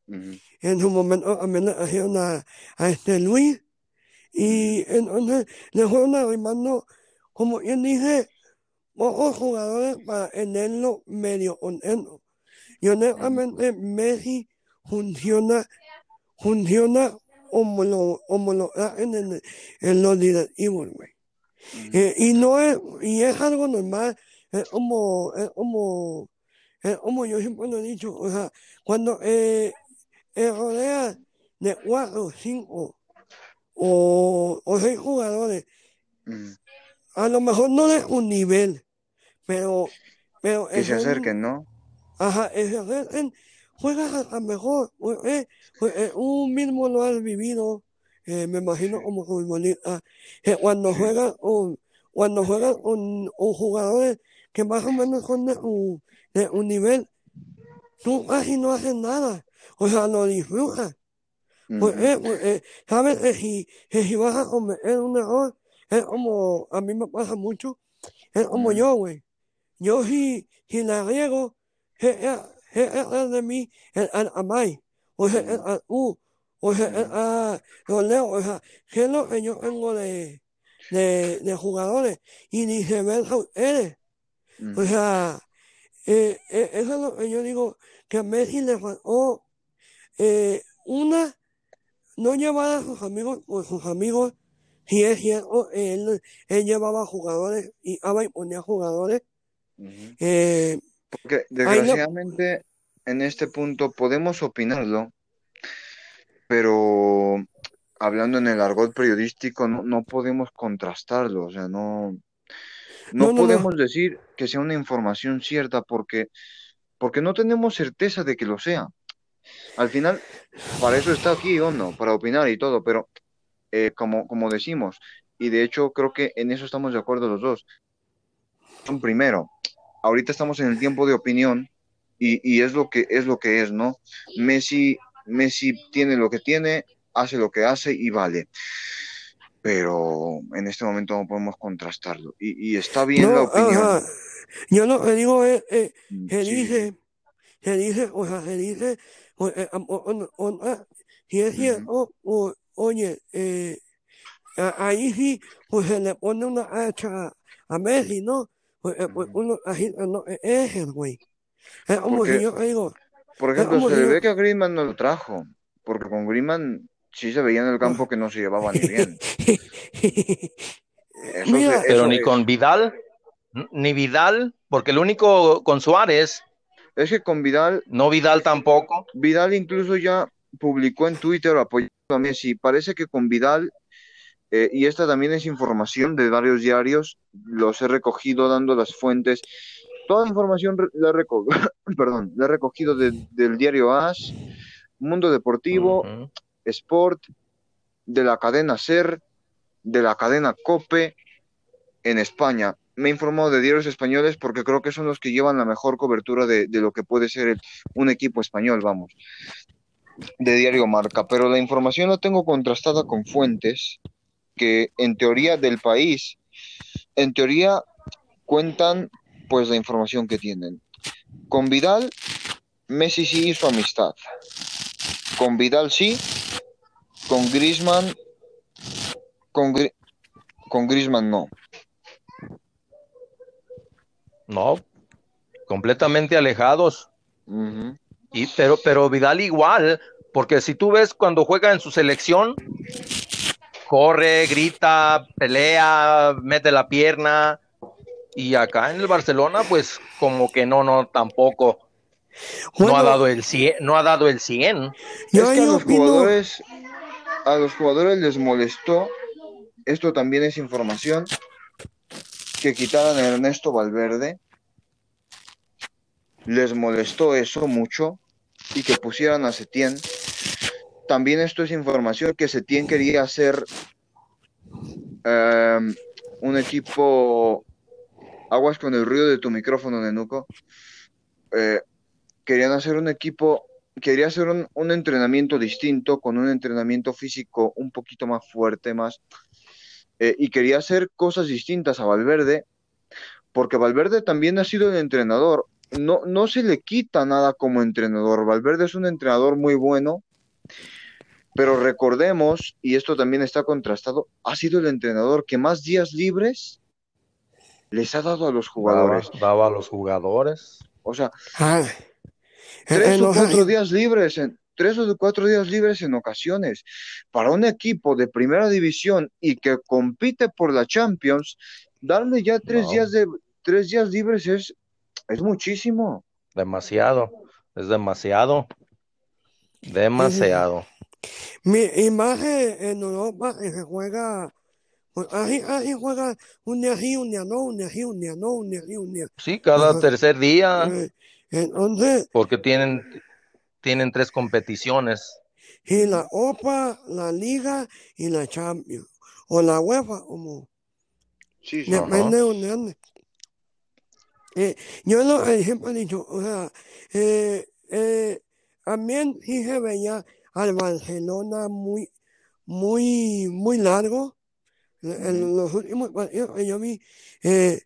en su momento también le hicieron a, a este Luis, y entonces le fueron arrimando, como quien dice, pocos jugadores para tenerlo medio contento. Y honestamente, Messi funciona, funciona como lo, como lo hacen en, en los directivos, güey. Ujú. Eh, y no es, y es algo normal, es como, es como, es como yo siempre lo he dicho, o sea, cuando eh, eh, rodea de cuatro, cinco o, o seis jugadores, Ujú. a lo mejor no de un nivel, pero, pero Que se un- acerquen, ¿no? Ajá, juegas hasta mejor, pues, eh, eh, un mismo lo has vivido, eh, me imagino como futbolista, que cuando juegas con, cuando juegas con, con jugadores que más o menos son de un, de un nivel, tú casi no haces nada, o sea, lo disfrutas, pues, eh, pues, eh, sabes que si, que si vas a cometer un error, es como, a mí me pasa mucho, es como yo, güey. Yo si, si la riego, es es de mí el al amay, o el al u, o el a los leo, o sea, que es lo que yo tengo de, de, de jugadores, y ni se ven ustedes. O sea, eh, eh, eso es lo que yo digo, que a Messi le faltó, eh, una, no llevar a sus amigos con sus amigos, si es cierto, él, él llevaba jugadores y Aba y ponía jugadores, Ujú. eh, Porque no- desgraciadamente en este punto podemos opinarlo, pero hablando en el argot periodístico no, no podemos contrastarlo, o sea, no, No, no no, no. podemos decir que sea una información cierta porque, porque no tenemos certeza de que lo sea. Al final, para eso está aquí, Hondo, para opinar y todo, pero eh, como, como decimos, y de hecho creo que en eso estamos de acuerdo los dos. Primero, ahorita estamos en el tiempo de opinión y, y es lo que es lo que es, ¿no? Messi, Messi tiene lo que tiene, hace lo que hace y vale. Pero en este momento no podemos contrastarlo. Y, y está bien la opinión. ajá. Yo lo que digo es, eh, Mm, se sí, dice, se dice, o sea, se dice, o, eh, o- o- ah, si es cierto, o- oye, eh, ahí sí, pues se le pone una hacha a Messi, ¿no? Pues, eh, pues uno, eh, no, eh, es el güey. Es como si Porque, yo digo, por ejemplo, se si le yo, ve que a Griezmann no lo trajo, porque con Griezmann sí se veía en el campo que no se llevaba ni bien. Eso, se- Mira, Pero ni es. con Vidal, ni Vidal, porque el único con Suárez, Es que con Vidal, no Vidal tampoco. Vidal incluso ya publicó en Twitter apoyando a Messi. Parece que con Vidal, eh, y esta también es información de varios diarios, los he recogido dando las fuentes. Toda información la reco- perdón, la he recogido de- del diario AS, Mundo Deportivo. Sport, de la cadena SER, de la cadena COPE en España. Me he informado de diarios españoles porque creo que son los que llevan la mejor cobertura de, de lo que puede ser el- un equipo español, vamos, de diario Marca. Pero la información la tengo contrastada con fuentes que en teoría del país, en teoría cuentan pues la información que tienen. Con Vidal, Messi sí hizo amistad. Con Vidal sí, con Griezmann, con, Gri- con Griezmann no. No, completamente alejados. Y, pero, pero Vidal igual, porque si tú ves cuando juega en su selección, corre, grita, pelea, mete la pierna. Y acá en el Barcelona, pues como que no, no, tampoco. No ha dado el 100, no ha dado el 100. yo Es que a los opino, jugadores, a los jugadores les molestó, esto también es información, que quitaran a Ernesto Valverde, les molestó eso mucho y que pusieran a Setién. También esto es información que Setién quería hacer eh, un equipo, aguas con el ruido de tu micrófono, Nenuco, eh, querían hacer un equipo, quería hacer un, un entrenamiento distinto, con un entrenamiento físico un poquito más fuerte, más, eh, y quería hacer cosas distintas a Valverde, porque Valverde también ha sido el entrenador. No, no se le quita nada como entrenador. Valverde es un entrenador muy bueno, pero recordemos, y esto también está contrastado, ha sido el entrenador que más días libres les ha dado a los Daba, jugadores. daba a los jugadores. O sea, tres o cuatro días libres, en, tres o cuatro días libres en ocasiones. Para un equipo de primera división y que compite por la Champions, darle ya tres No, días de tres días libres es, es muchísimo. demasiado. Es demasiado. es- Demasiado. Mi imagen en Europa que se juega, pues así, así juega un día sí, un día no, un día sí, un día no, un día sí, un día. Sí, cada Ajá. tercer día, Eh, entonces, porque tienen, tienen tres competiciones. y la OPA, la Liga y la Champions, o la UEFA, como Sí, sí. Ajá. depende de donde. Eh, yo lo siempre he dicho, o sea, eh, eh, también sí se veía al Barcelona muy, muy, muy largo en los últimos partidos que yo vi, eh,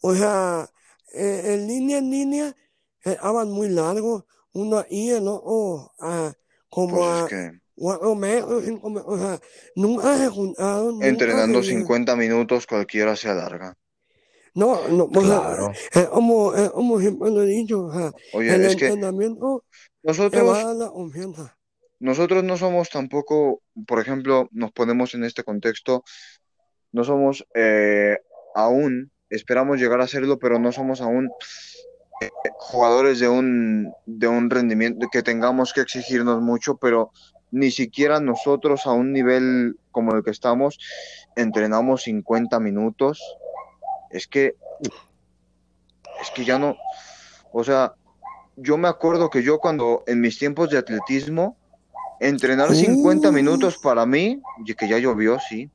o sea, eh, en línea en línea estaban muy largos, uno ahí, el otro a como Pues es a que cuatro metros, cinco metros, o sea, nunca se juntaron, nunca entrenando se vieron. 50 minutos cualquiera se alarga. No, no, o sea, Claro. es como, es como siempre lo he dicho, o sea, Oye, el es que entrenamiento te va a nosotros, dar la confianza. Nosotros no somos tampoco, por ejemplo, nos ponemos en este contexto, no somos eh, aún, esperamos llegar a serlo, pero no somos aún jugadores de un, de un rendimiento que tengamos que exigirnos mucho, pero ni siquiera nosotros a un nivel como el que estamos entrenamos 50 minutos. Es que, es que ya no, o sea, yo me acuerdo que yo cuando en mis tiempos de atletismo Entrenar 50 Uh. minutos para mí, y que ya llovió, sí.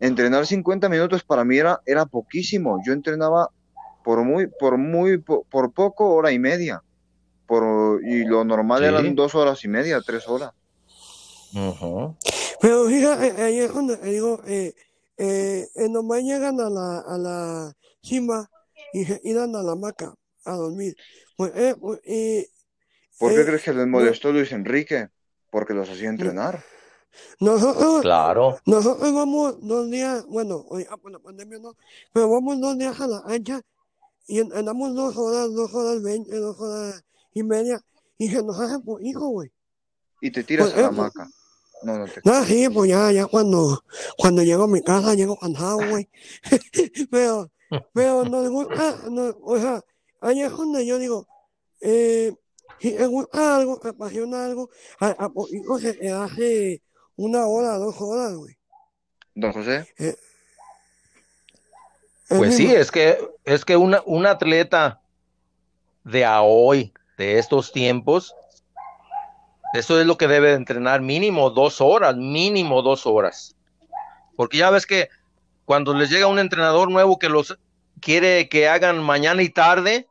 Entrenar 50 minutos para mí era, era poquísimo. Yo entrenaba por muy, por muy, po- por, poco hora y media. Por, y lo normal Sí. eran dos horas y media, tres horas. Pero fíjate, ahí es donde te digo, eh, eh, eh, nomás llegan a la, a la cima y se irán a la hamaca a dormir. Pues, eh, pues, eh, ¿Por qué eh, crees que les molestó Luis Enrique? Porque los hacía entrenar. nosotros, Claro. nosotros vamos dos días, bueno, hoy, ah, por la pandemia no, pero vamos dos días a la ancha y andamos dos horas, dos horas veinte, dos horas y media y se nos hace por hijo, güey. Y te tiras Pues, a la eh, hamaca. No, no te No, sí, pues ya, ya cuando, cuando llego a mi casa llego cansado, güey. pero, pero nos gusta, no, o sea, ahí es donde yo digo, eh, si te gusta algo, te apasiona algo, a, a poquito se te hace una hora, dos horas, güey. Don José, Es Pues sí, es que, es que una, un atleta de a hoy, de estos tiempos, eso es lo que debe de entrenar mínimo dos horas, mínimo dos horas. Porque ya ves que cuando les llega un entrenador nuevo que los quiere que hagan mañana y tarde,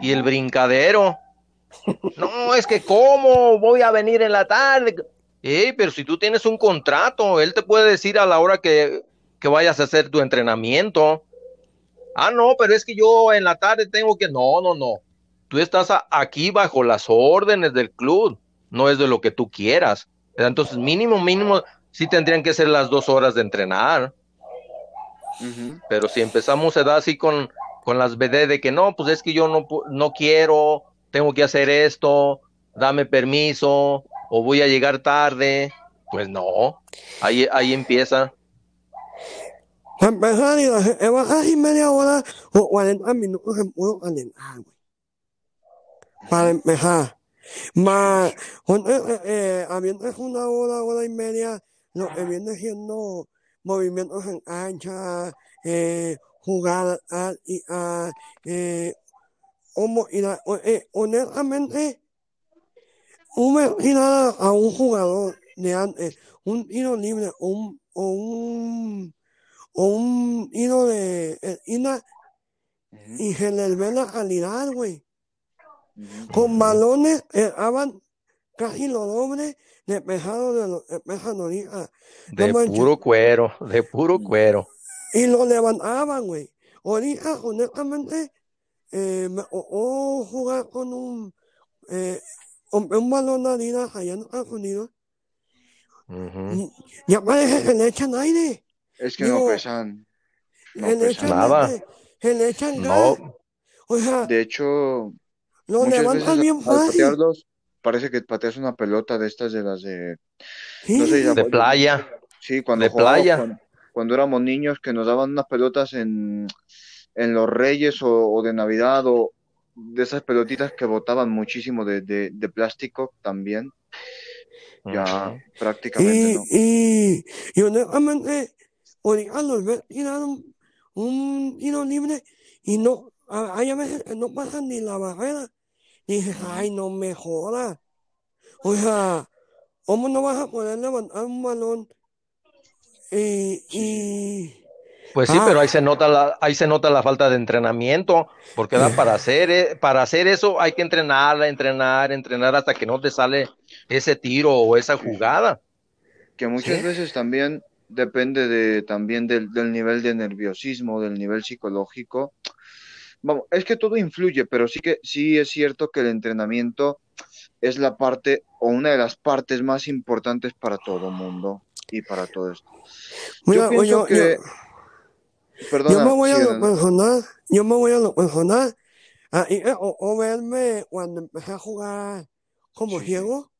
y el brincadero. No, es que cómo voy a venir en la tarde. Ey, pero si tú tienes un contrato, él te puede decir a la hora que, que vayas a hacer tu entrenamiento. Ah, no, pero es que yo en la tarde tengo que. No, no, no. Tú estás a- aquí bajo las órdenes del club, no es de lo que tú quieras. Entonces, mínimo, mínimo, sí tendrían que ser las dos horas de entrenar. Pero si empezamos a dar así con, con las BD de que no, pues es que yo no, no quiero, tengo que hacer esto, dame permiso, o voy a llegar tarde, pues no, ahí, ahí empieza. Para empezar, y media hora o 40 minutos en puro calentar. Para empezar. Más, cuando, eh, eh, avientas una hora, hora y media, lo que viene siendo movimientos en cancha, eh, jugar, a, y, a, eh, como, eh, honestamente, una tirada a un jugador de antes, un tiro libre o un, o un, o un tiro de eh, ina, ujú, y se les ve la calidad, güey. Con balones daban casi lo doble de pesado de lo que pesan ahorita. No De manches. puro cuero, de puro cuero. Y lo levantaban, güey. Ahorita, honestamente, eh, me tocó jugar con un, eh, con un balón de Adidas allá en Estados Unidos. Ujú. y Ya parece que le echan aire. Es que no Digo, pesan, no se le pesan. echan, Nada. se le echan gas. No, O sea, De hecho, lo muchas levantan veces bien al fácil. patearlos, parece que pateas una pelota de estas de las de, no sé, Sí, de playa, sí, cuando de jugábamos, playa. cuando, cuando éramos niños, que nos daban unas pelotas en, en los Reyes o, o de Navidad, o de esas pelotitas que botaban muchísimo de, de, de plástico también, ya Ujú. prácticamente Y, no. y, y honestamente, ahorita los ves tirar un, un tiro libre y no, a- hay a veces que no pasan ni la barrera. Y dices, ay, no me jodas. O sea, ¿cómo no vas a poder levantar un balón? Y, y, Pues sí, ah, pero ahí se nota la, ahí se nota la falta de entrenamiento, porque da para hacer, eh, para hacer eso hay que entrenar, entrenar, entrenar hasta que no te sale ese tiro o esa jugada. Que muchas sí, veces también depende de, también del, del nivel de nerviosismo, del nivel psicológico. Vamos, es que todo influye, pero sí que sí es cierto que el entrenamiento es la parte o una de las partes más importantes para todo mundo y para todo esto. Yo mira, pienso yo, yo, que, yo me perdona, voy a lo personal, yo me voy a lo personal. Ah, y, eh, o, o verme cuando empecé a jugar como Sí, ciego.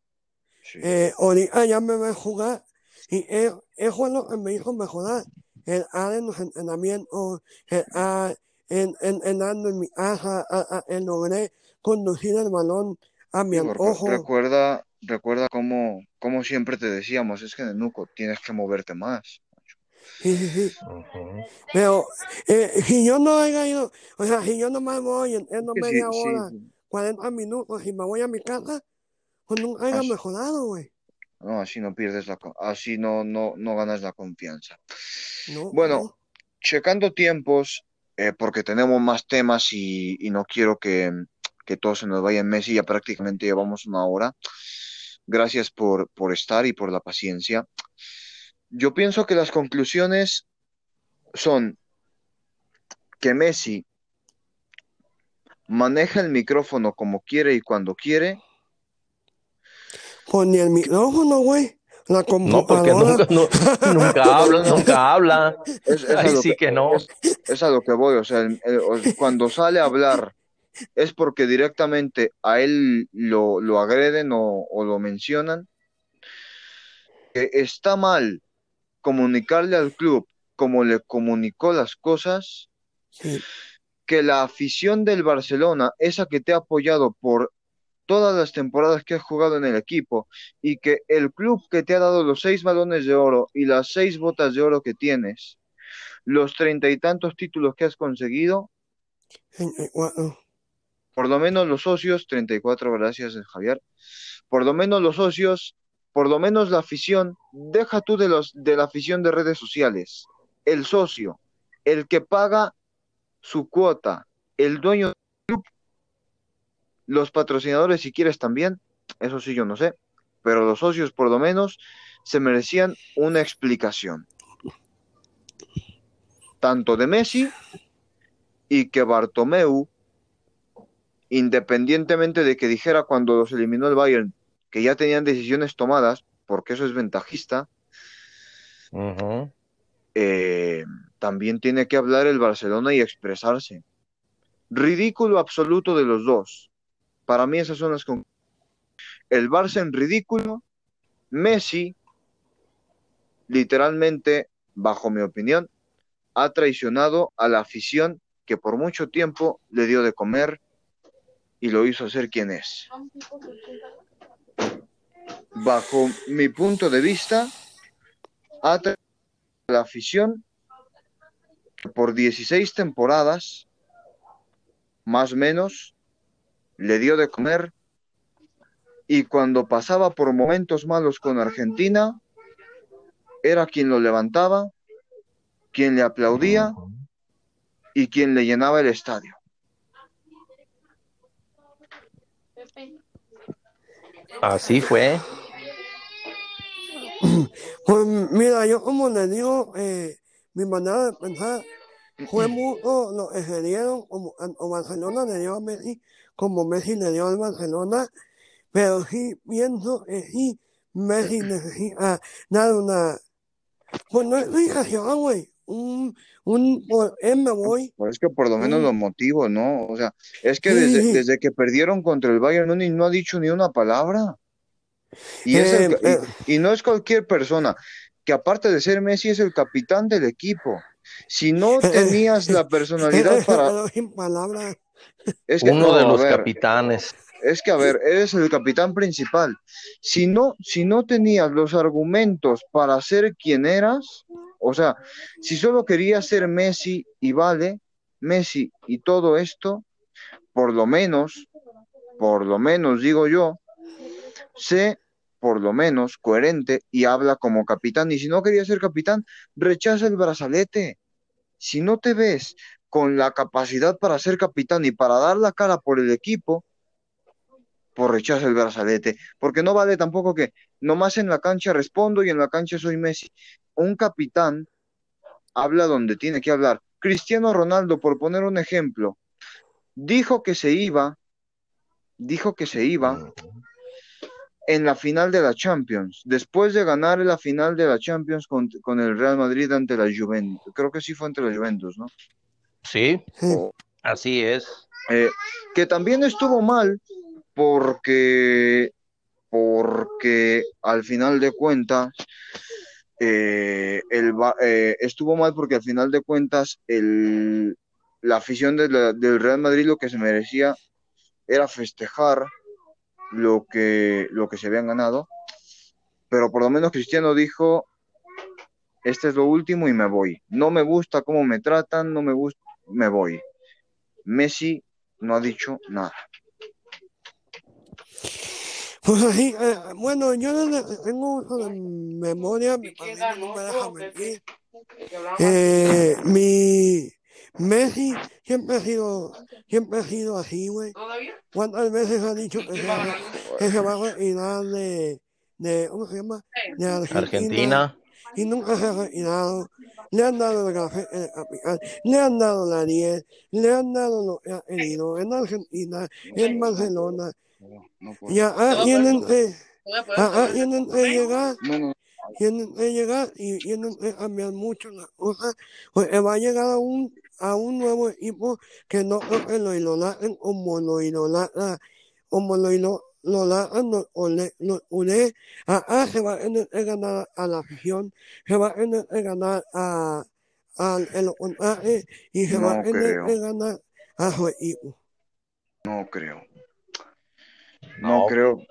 sí. Eh, ahorita ya me ves jugar y es- eso es lo que me hizo mejorar. El ar en los entrenamientos, el ar en, en, en en mi casa, a- a- el logré conducir el balón a mi antojo. recuerda, recuerda cómo, cómo siempre te decíamos, es que Nenuco, tienes que moverte más. Sí, sí, sí. Pero eh, si yo no haya ido, o sea, si yo nomás voy, entreno Que sí, media sí, hora, sí. 40 minutos y me voy a mi casa, pues nunca haya Así, mejorado, güey. No, así no pierdes la, así no, no, no ganas la confianza. No, Bueno, no. checando tiempos, eh, porque tenemos más temas y, y no quiero que, que todo se nos vaya en Messi, ya prácticamente llevamos una hora. Gracias por, por estar y por la paciencia. Yo pienso que las conclusiones son que Messi maneja el micrófono como quiere y cuando quiere. Pues ni el micrófono, güey. La No, porque nunca, no- nunca habla, nunca habla. Es, sí que no. es- es a lo que voy. O sea, el- cuando sale a hablar es porque directamente a él lo, lo agreden o, o lo mencionan. Que está mal comunicarle al club como le comunicó las cosas. Sí. que la afición del Barcelona, esa que te ha apoyado por todas las temporadas que has jugado en el equipo, y que el club que te ha dado los seis balones de oro y las seis botas de oro que tienes, los treinta y tantos títulos que has conseguido, 34. por lo menos los socios, 34, gracias Javier, por lo menos los socios, por lo menos la afición, deja tú de los de la afición de redes sociales, el socio, el que paga su cuota, el dueño del club, los patrocinadores si quieres también, eso sí yo no sé, pero los socios por lo menos se merecían una explicación. Tanto de Messi y que Bartomeu, independientemente de que dijera cuando los eliminó el Bayern que ya tenían decisiones tomadas, porque eso es ventajista, eh, también tiene que hablar el Barcelona y expresarse. Ridículo absoluto de los dos. Para mí esas son las con el Barça en ridículo, Messi literalmente, bajo mi opinión, ha traicionado a la afición que por mucho tiempo le dio de comer y lo hizo ser quien es. Bajo mi punto de vista, a la afición por 16 temporadas, más o menos, le dio de comer y cuando pasaba por momentos malos con Argentina, era quien lo levantaba, quien le aplaudía y quien le llenaba el estadio. Así fue. Pues mira, yo como le digo, eh, mi manera de pensar fue mucho lo que se dieron, como tanto Barcelona le dio a Messi, como Messi le dio al Barcelona, pero sí pienso que sí, Messi necesita dar una, pues no explicación, güey, un, un, qué me voy, Pues es que por lo menos Mm. lo motivo, ¿no? O sea, es que desde, sí. desde que perdieron contra el Bayern Múnich no ha dicho ni una palabra. Y, es el Eh, y- eh. y no es cualquier persona, que aparte de ser Messi es el capitán del equipo. Si no tenías la personalidad para... Es que, Uno no, de los ver, capitanes. Es que, a ver, eres el capitán principal. Si no, si no tenías los argumentos para ser quien eras, o sea, si solo querías ser Messi y vale, Messi y todo esto, por lo menos, por lo menos digo yo, sé por lo menos coherente y habla como capitán. Y si no querías ser capitán, rechaza el brazalete. Si no te ves con la capacidad para ser capitán y para dar la cara por el equipo, pues rechaza el brazalete, porque no vale tampoco que nomás en la cancha respondo y en la cancha soy Messi. Un capitán habla donde tiene que hablar. Cristiano Ronaldo, por poner un ejemplo, dijo que se iba, dijo que se iba en la final de la Champions, después de ganar la final de la Champions con, con el Real Madrid ante la Juventus. Creo que sí fue ante la Juventus, ¿no? Sí, así es. Eh, que también estuvo mal porque, porque al final de cuentas, eh, eh, estuvo mal porque al final de cuentas el, la afición de la- del Real Madrid lo que se merecía era festejar lo que, lo que se habían ganado, pero por lo menos Cristiano dijo, este es lo último y me voy. No me gusta cómo me tratan, no me gusta, me voy. Messi no ha dicho nada. Pues así, eh, bueno, yo desde- tengo uso de memoria, mi familia no me deja mentir. Eh, mi Messi siempre ha sido, siempre ha sido así, güey. ¿Cuántas veces ha dicho que se, va- que se va a retirar de, de, ¿cómo se llama? De Argentina. Argentina. Y nunca se ha retirado. Le han dado el café de capital, le han dado la 10, le han dado lo que ha querido en Argentina, en Barcelona. No, puedo. Y acá tienen que, Ah, tienen que llegar tienen que llegar y tienen que cambiar mucho las cosas, porque va a llegar a un, a un nuevo equipo que no creo que lo idolatren como lo idolatra, como lo idolatran los Ole- los Ule. Acá se va a tener que ganar a la afición, se va a tener que ganar a, al el contraje y se va a tener que ganar a su equipo. no creo. No No. creo.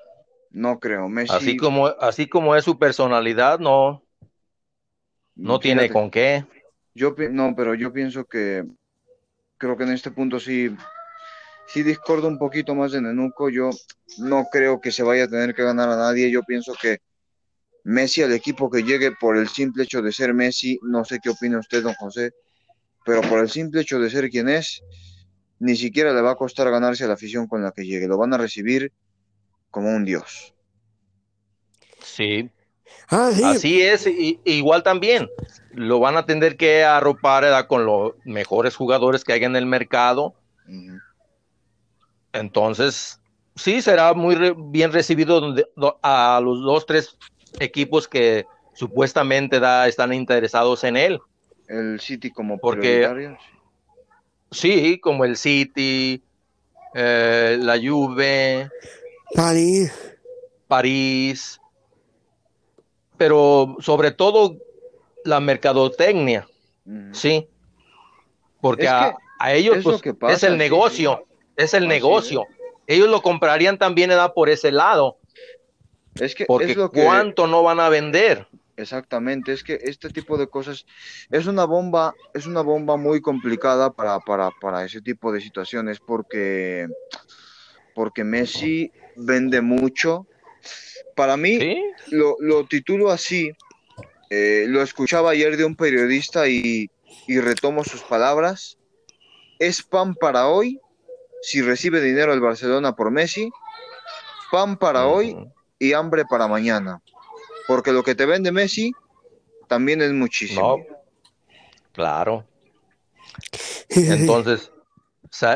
No creo. Messi. Así como, así como es su personalidad, no, no tiene con qué. Yo no, pero yo pienso que creo que en este punto sí, sí discordo un poquito más de Nenuco. Yo no creo que se vaya a tener que ganar a nadie. Yo pienso que Messi al equipo que llegue por el simple hecho de ser Messi, no sé qué opina usted, don José, pero por el simple hecho de ser quien es, ni siquiera le va a costar ganarse a la afición con la que llegue. Lo van a recibir como un dios. Sí, Ah, sí, así es. Y, igual también lo van a tener que arropar ¿verdad? con los mejores jugadores que hay en el mercado. Entonces, sí, será muy re- bien recibido donde- do- a los dos, tres equipos que supuestamente da, están interesados en él. El City como Porque-. Sí, como el City, eh, la Juve, París. París, pero sobre todo la mercadotecnia, Ujú. sí, porque Es a, ellos es pues, que pasa, es el sí, negocio, es el Así negocio. Ellos lo comprarían también ¿verdad? por ese lado, Es que porque es lo que cuánto no van a vender. exactamente, es que este tipo de cosas es una bomba, es una bomba muy complicada para, para, para ese tipo de situaciones porque, porque Messi vende mucho. Para mí, Sí, lo, lo titulo así, eh, lo escuchaba ayer de un periodista y, y retomo sus palabras. Es pan para hoy si recibe dinero el Barcelona por Messi, pan para hoy y hambre para mañana. Porque lo que te vende Messi también es muchísimo. No, claro. Entonces,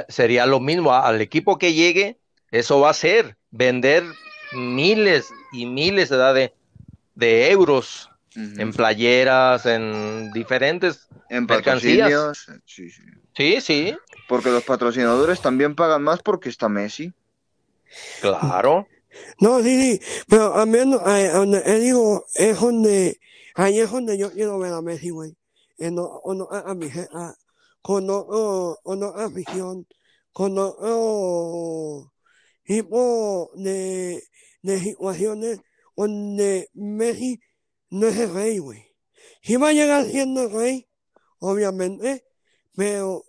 sería lo mismo al equipo que llegue, eso va a ser vender miles y miles de, de euros en playeras, en diferentes. En mercancías. patrocinios. Sí, sí. Sí, sí, Porque los patrocinadores también pagan más porque está Messi. claro. No, sí, sí, pero al menos, eh, donde él digo, es donde, ahí es donde yo quiero ver a Messi, güey. En o, o no, a, a mi a- con afición, con otro tipo de, de situaciones donde Messi no es el rey, güey. Sí va a llegar siendo rey, obviamente, pero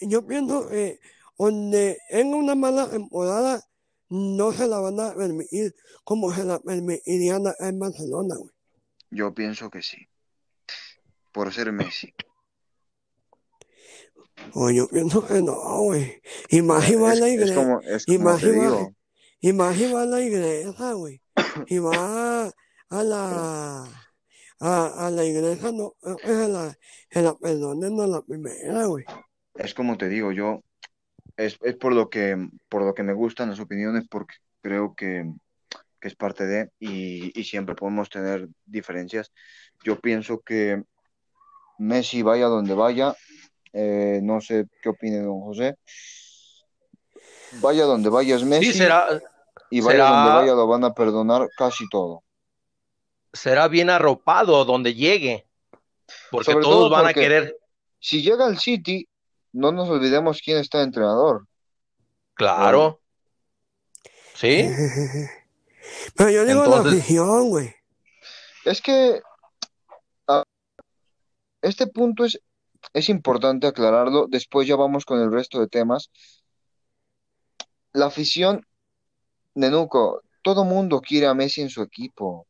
yo pienso que donde en una mala temporada no se la van a permitir como se la permitirían en Barcelona, güey. Yo pienso que sí. Por ser Messi. Yo pienso que no, güey. Y más a Es, la es iglesia, como, es y como más te y más la iglesia, güey. Y va a la, a, a la iglesia, no, se la, se la perdonen a la primera, güey. Es como te digo, yo es, es por lo que por lo que me gustan las opiniones porque creo que, que es parte de y, y siempre podemos tener diferencias. Yo pienso que Messi vaya donde vaya, eh, no sé qué opine don José. Vaya donde vaya es Messi Sí, será, y vaya será- donde vaya lo van a perdonar casi todo. será bien arropado donde llegue, porque Sobre todos todo van porque- a querer, Si llega al City, no nos olvidemos quién está de entrenador. claro. Sí, Pero yo digo la afición, güey. Es que a- este punto es, es importante aclararlo. Después ya vamos con el resto de temas. La afición, Nenuco, todo mundo quiere a Messi en su equipo.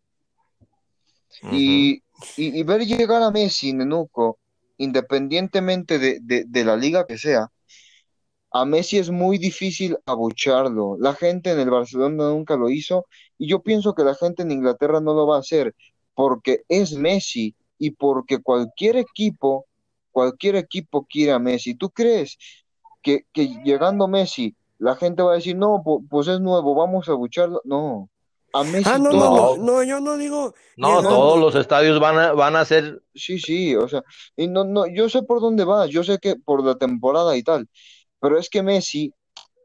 y, y, y, ver llegar a Messi, Nenuco, independientemente de, de, de, la liga que sea, a Messi es muy difícil abucharlo. La gente en el Barcelona nunca lo hizo y yo pienso que la gente en Inglaterra no lo va a hacer porque es Messi y porque cualquier equipo, cualquier equipo quiere a Messi. ¿Tú crees que, que llegando Messi la gente va a decir, no, pues es nuevo, vamos a abucharlo? No, a Messi Ah, no, todo- no, no, no, yo no digo. No, llegando. todos los estadios van a, van a ser. Sí, sí, o sea, y no, no, yo sé por dónde va, yo sé que por la temporada y tal, pero es que Messi,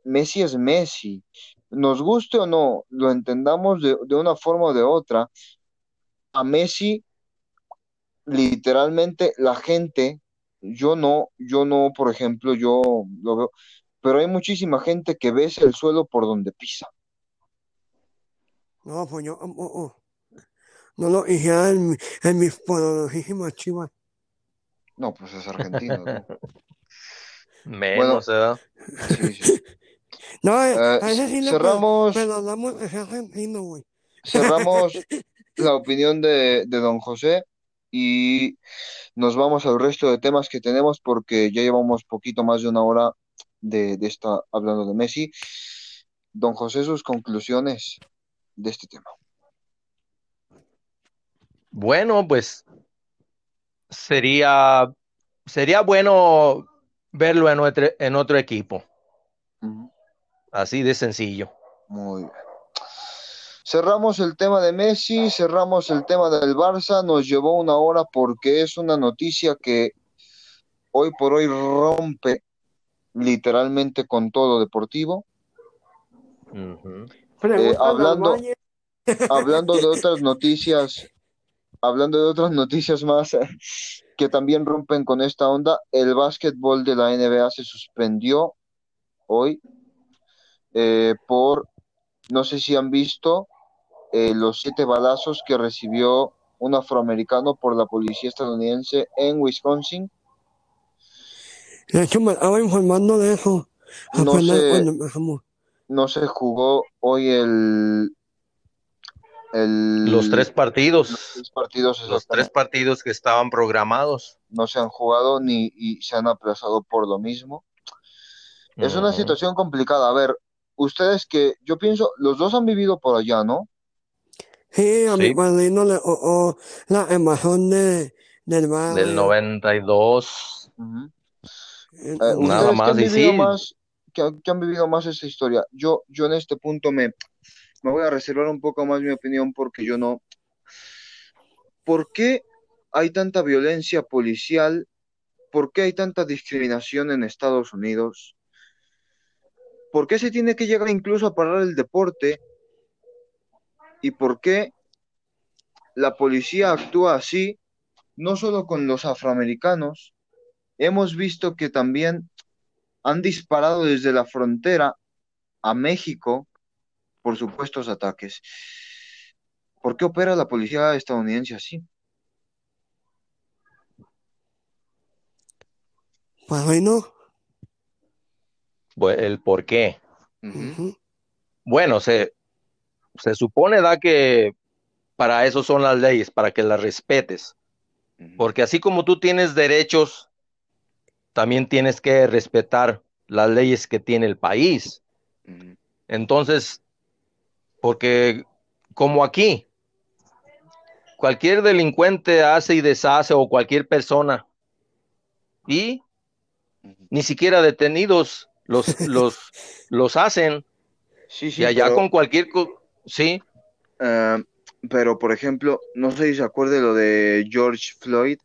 Messi es Messi, nos guste o no, lo entendamos de, de una forma o de otra, a Messi, literalmente, la gente, yo no, yo no, por ejemplo, yo lo veo, pero hay muchísima gente que besa el suelo por donde pisa. No, pues yo oh, oh, no lo dije en, mi- en mis poderosísimas chivas. No, pues es argentino, ¿no? Menos, ¿verdad? Sí, sí. No, eh, Eh, sí cerramos, perdonamos ese argentino, güey. cerramos la opinión de, de don José y nos vamos al resto de temas que tenemos porque ya llevamos poquito más de una hora de, de esta hablando de Messi. Don José, sus conclusiones de este tema. Bueno, pues sería, sería bueno verlo en otro, en otro equipo. Así de sencillo. Muy bien. Cerramos el tema de Messi, cerramos el tema del Barça, nos llevó una hora porque es una noticia que hoy por hoy rompe literalmente con todo deportivo. Al hablando- hablando de otras noticias, hablando de otras noticias más eh, que también rompen con esta onda, el básquetbol de la NBA se suspendió hoy eh, por, no sé si han visto eh, los siete balazos que recibió un afroamericano por la policía estadounidense en Wisconsin. De hecho, me estaba informando de eso. No se jugó hoy el, el Los tres los partidos, tres partidos los tres partidos que estaban programados. no se han jugado ni y se han aplazado por lo mismo. Es una situación complicada. A ver, ustedes que yo pienso, los dos han vivido por allá, ¿no? Sí, a mi padrino le o la invasión de, del Del barrio. 92. Ujú. Eh, Eh, Nada ustedes que más, han y vivido sí. más, que, han- que han vivido más esta historia. Yo, yo en este punto me, me voy a reservar un poco más mi opinión porque yo no. ¿Por qué hay tanta violencia policial? ¿Por qué hay tanta discriminación en Estados Unidos? ¿Por qué se tiene que llegar incluso a parar el deporte? ¿Y por qué la policía actúa así, no solo con los afroamericanos? Hemos visto que también han disparado desde la frontera a México por supuestos ataques. ¿Por qué opera la policía estadounidense así? Padrino. Bu- El por qué. Bueno, se, se supone da que para eso son las leyes, para que las respetes. Porque así como tú tienes derechos, también tienes que respetar las leyes que tiene el país. Entonces, porque como aquí, cualquier delincuente hace y deshace o cualquier persona y ni siquiera detenidos los, los, los hacen Sí, sí, y allá pero, con cualquier... co- Sí, eh, pero por ejemplo, no sé si se acuerde lo de George Floyd.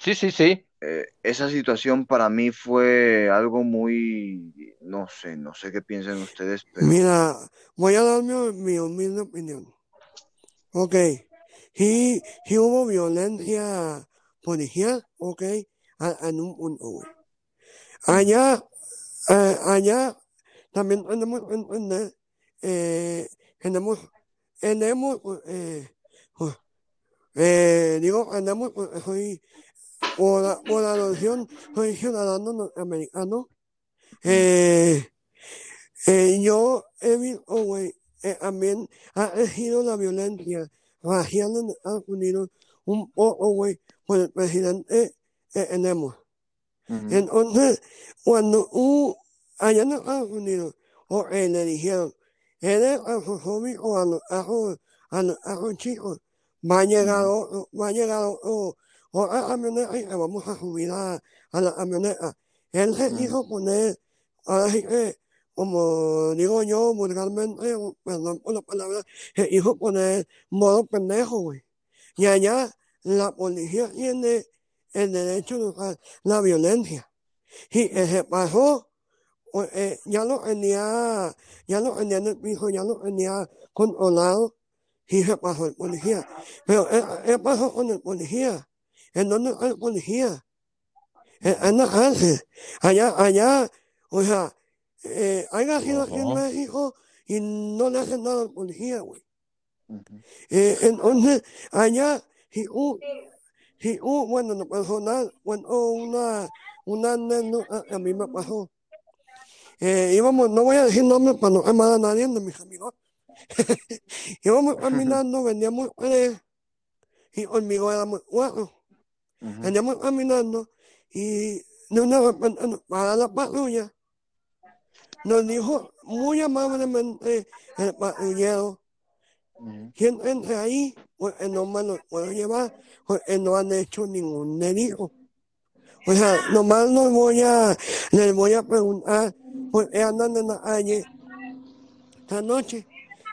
sí, sí, sí. Eh, esa situación para mí fue algo muy, no sé, no sé qué piensan ustedes, pero Mira, voy a dar mi, mi humilde opinión. Ok. Sí, sí hubo violencia policial, ok, a- en un punto, güey. Allá, eh, allá también tenemos que entender, eh, tenemos, tenemos, eh, uh, eh, digo, tenemos, eh, soy, por, la- por la adopción, soy ciudadano norteamericano. Eh, eh, yo he David Owen eh, también ha elegido la violencia racial en Estados Unidos un poco, güey, por el presidente eh, tenemos. Ujú. Entonces, cuando un, allá en Estados Unidos, o eh, le dijeron, eres afrofóbico a los ajos, a los ajos chicos, va a llegar otro, va a llegar otro, otra camioneta y le vamos a subir a, a la camioneta. Él se Ujú. quiso poner, ahora sí que, como digo yo vulgarmente, perdón por la palabra, se hizo poner modo pendejo, güey. Y allá la policía tiene el derecho de usar la violencia. Y ese pasó, o, eh, ya lo tenía, ya lo tenía en el piso, ya lo tenía controlado y se pasó el policía. Pero ¿qué, qué pasó con el policía? ¿En dónde está el policía? En, en la cárcel. Allá, allá, o sea, eh, haya sido aquí en. México y no le hacen nada al policía, güey. Eh, entonces, allá, si un, si un, bueno, en lo personal, bueno, una, una anécdota a mí me pasó. Eh, íbamos, no voy a decir nombres para no quemar a nadie de mis amigos. íbamos caminando, veníamos tres y conmigo éramos cuatro. Ujú. Veníamos caminando y de una repente nos para la patrulla. Nos dijo muy amablemente el patrullero, Ujú. siéntense ahí, porque no me los puedo llevar, porque no han hecho ningún delito. O sea, nomás los voy a, les voy a preguntar por qué andan en la calle esta noche.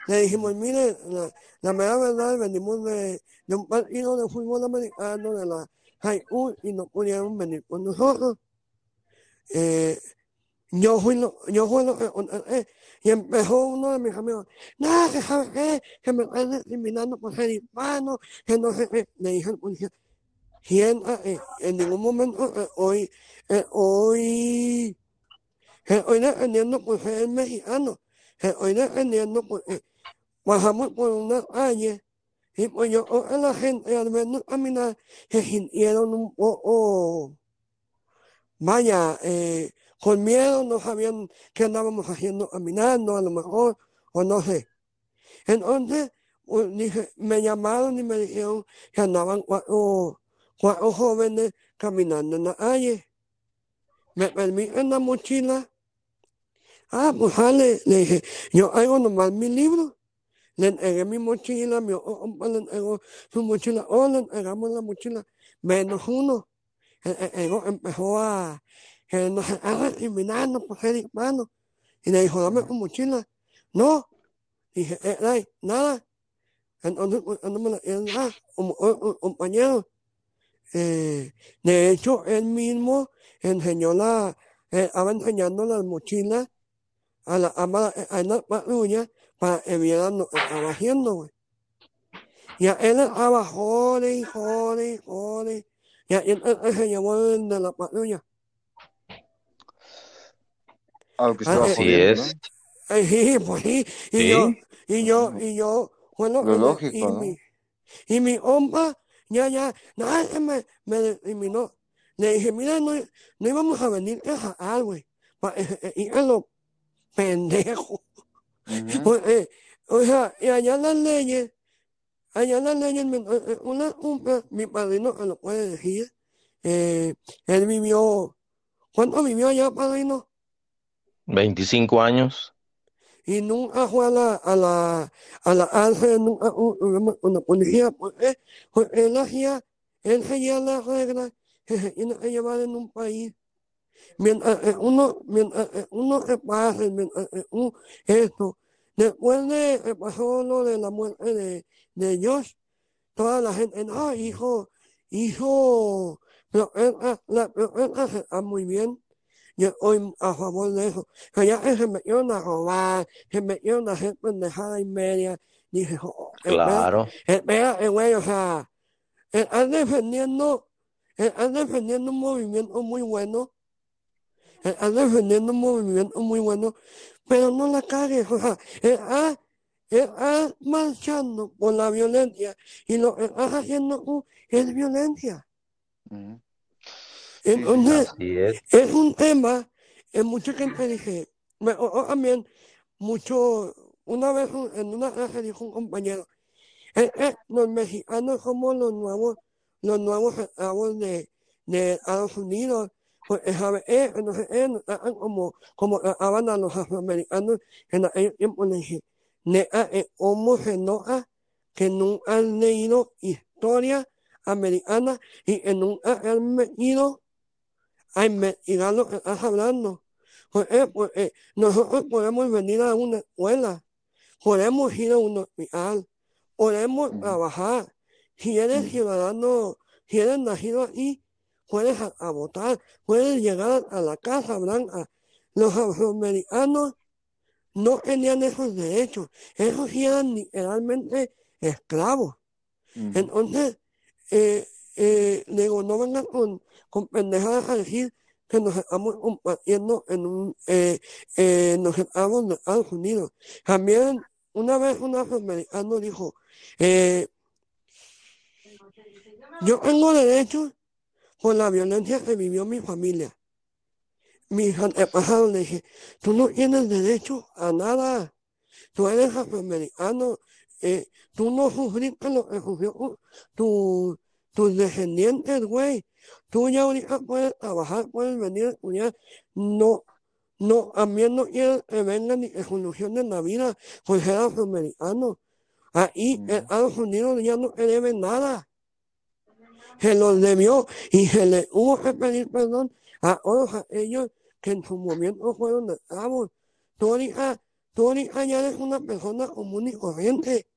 Le dijimos, mire, la, la mera verdad, venimos de, de un partido de fútbol americano de la High School y no pudieron venir con nosotros. Eh, yo fui lo, yo fui lo que contraté. Y empezó uno de mis amigos, no, que sabes qué, que me están discriminando por ser hispano, que no sé qué. Le dije al policía, siéntate, en ningún momento eh, hoy, eh, hoy, estoy defendiendo por ser mexicano, estoy defendiendo porque bajamos por una calle y pues yo creo que la gente al vernos caminar se sintieron un poco, vaya, eh, con miedo, no sabían qué andábamos haciendo caminando, a lo mejor, o no sé. Entonces, pues, me llamaron y me dijeron que andaban cuatro, cuatro jóvenes caminando en la calle. ¿Me permiten la mochila? Ah, pues dale, le dije, yo hago nomás mi libro. Le entregué mi mochila, mi otro compa le entregó su mochila, oh, le entregamos la mochila, menos uno. El, el- empezó a, que nos está discriminando por ser hispano. Y le dijo, dame tu mochila. No. Dije, eh, ay, nada. Entonces, pues, no me la quieren dar, como otro compañero. Eh, de hecho, él mismo enseñó la, eh, estaba enseñando las mochilas a la, a la, a la patrulla para estaba haciendo, güey. Y a él estaba jode y jode y jode. Y ahí entonces se llevó de la patrulla. Algo que Ah, estaba eh, Así es. Sí, pues sí. Y Sí. yo, y yo, y yo, bueno, Lo y lógico, y ¿no? mi, y mi compa, ya, ya, nada, me, me discriminó. Le dije, mira, no, no íbamos a venir a jalar, güey. Pa- eh, eh, Y a lo pendejo. Pues, eh, o sea, y allá las leyes, allá las leyes, eh, eh, una compra, mi padrino se lo puede decir, eh, él vivió, ¿cuánto vivió allá, padrino? 25 años. Y nunca fue a la, a la, a la cárcel, nunca con la policía, porque, porque él hacía, él seguía las reglas que se tiene que llevar en un país. Mientras eh, uno, mientras eh, uno se pase, mientras eh, uno, esto, después de que pasó lo de la muerte de, de Josh, toda la gente, no, hijo, hijo, pero la, él hace ah, muy bien. Yo estoy a favor de eso. Pero ya que se metieron a robar, se metieron a hacer pendejada y media, dije, oh, espera, Claro. espera, güey, o sea, estás defendiendo, estás defendiendo un movimiento muy bueno, estás defendiendo un movimiento muy bueno, pero no la cagues, o sea, estás, estás marchando por la violencia y lo que estás haciendo tú es violencia. Entonces, es. es un tema, en mucha gente dice, me- o- o también, mucho, una vez en una clase dijo un compañero, los mexicanos somos los nuevos, los nuevos esclavos de, de Estados Unidos, porque sabe, eh, no sé, eh, nos tratan como, como trataban a los afroamericanos en aquel tiempo, le dije, neta, eh, cómo se nota que nunca han leído historia americana y que nunca han metido a investigar lo que estás hablando. Porque, porque nosotros podemos venir a una escuela, podemos ir a un hospital, podemos Ujú. trabajar. Si eres Ujú. ciudadano, si eres nacido aquí, puedes a, a votar, puedes llegar a la Casa Blanca. Los afroamericanos no tenían esos derechos, esos sí eran literalmente esclavos. Entonces, eh, eh, digo, no vengan con, con pendejadas a decir que nos estamos compartiendo en un, eh, eh, nos estamos de Estados Unidos. También, una vez un afroamericano dijo, eh, yo tengo derechos por la violencia que vivió mi familia. Mis antepasados le dije, tú no tienes derecho a nada. Tú eres afroamericano. eh, tú no sufriste lo que sufrió tu- tu- tus descendientes, güey. Tú ya ahorita puedes trabajar, puedes venir a estudiar. No, no, también no quiero que vengan y que solucionen la vida por ser afroamericano. Ahí Ujú. Estados Unidos ya no te debe nada. Se los debió y se le hubo que pedir perdón a todos aquellos que en su momento fueron esclavos. Tú ahorita ya eres una persona común y corriente,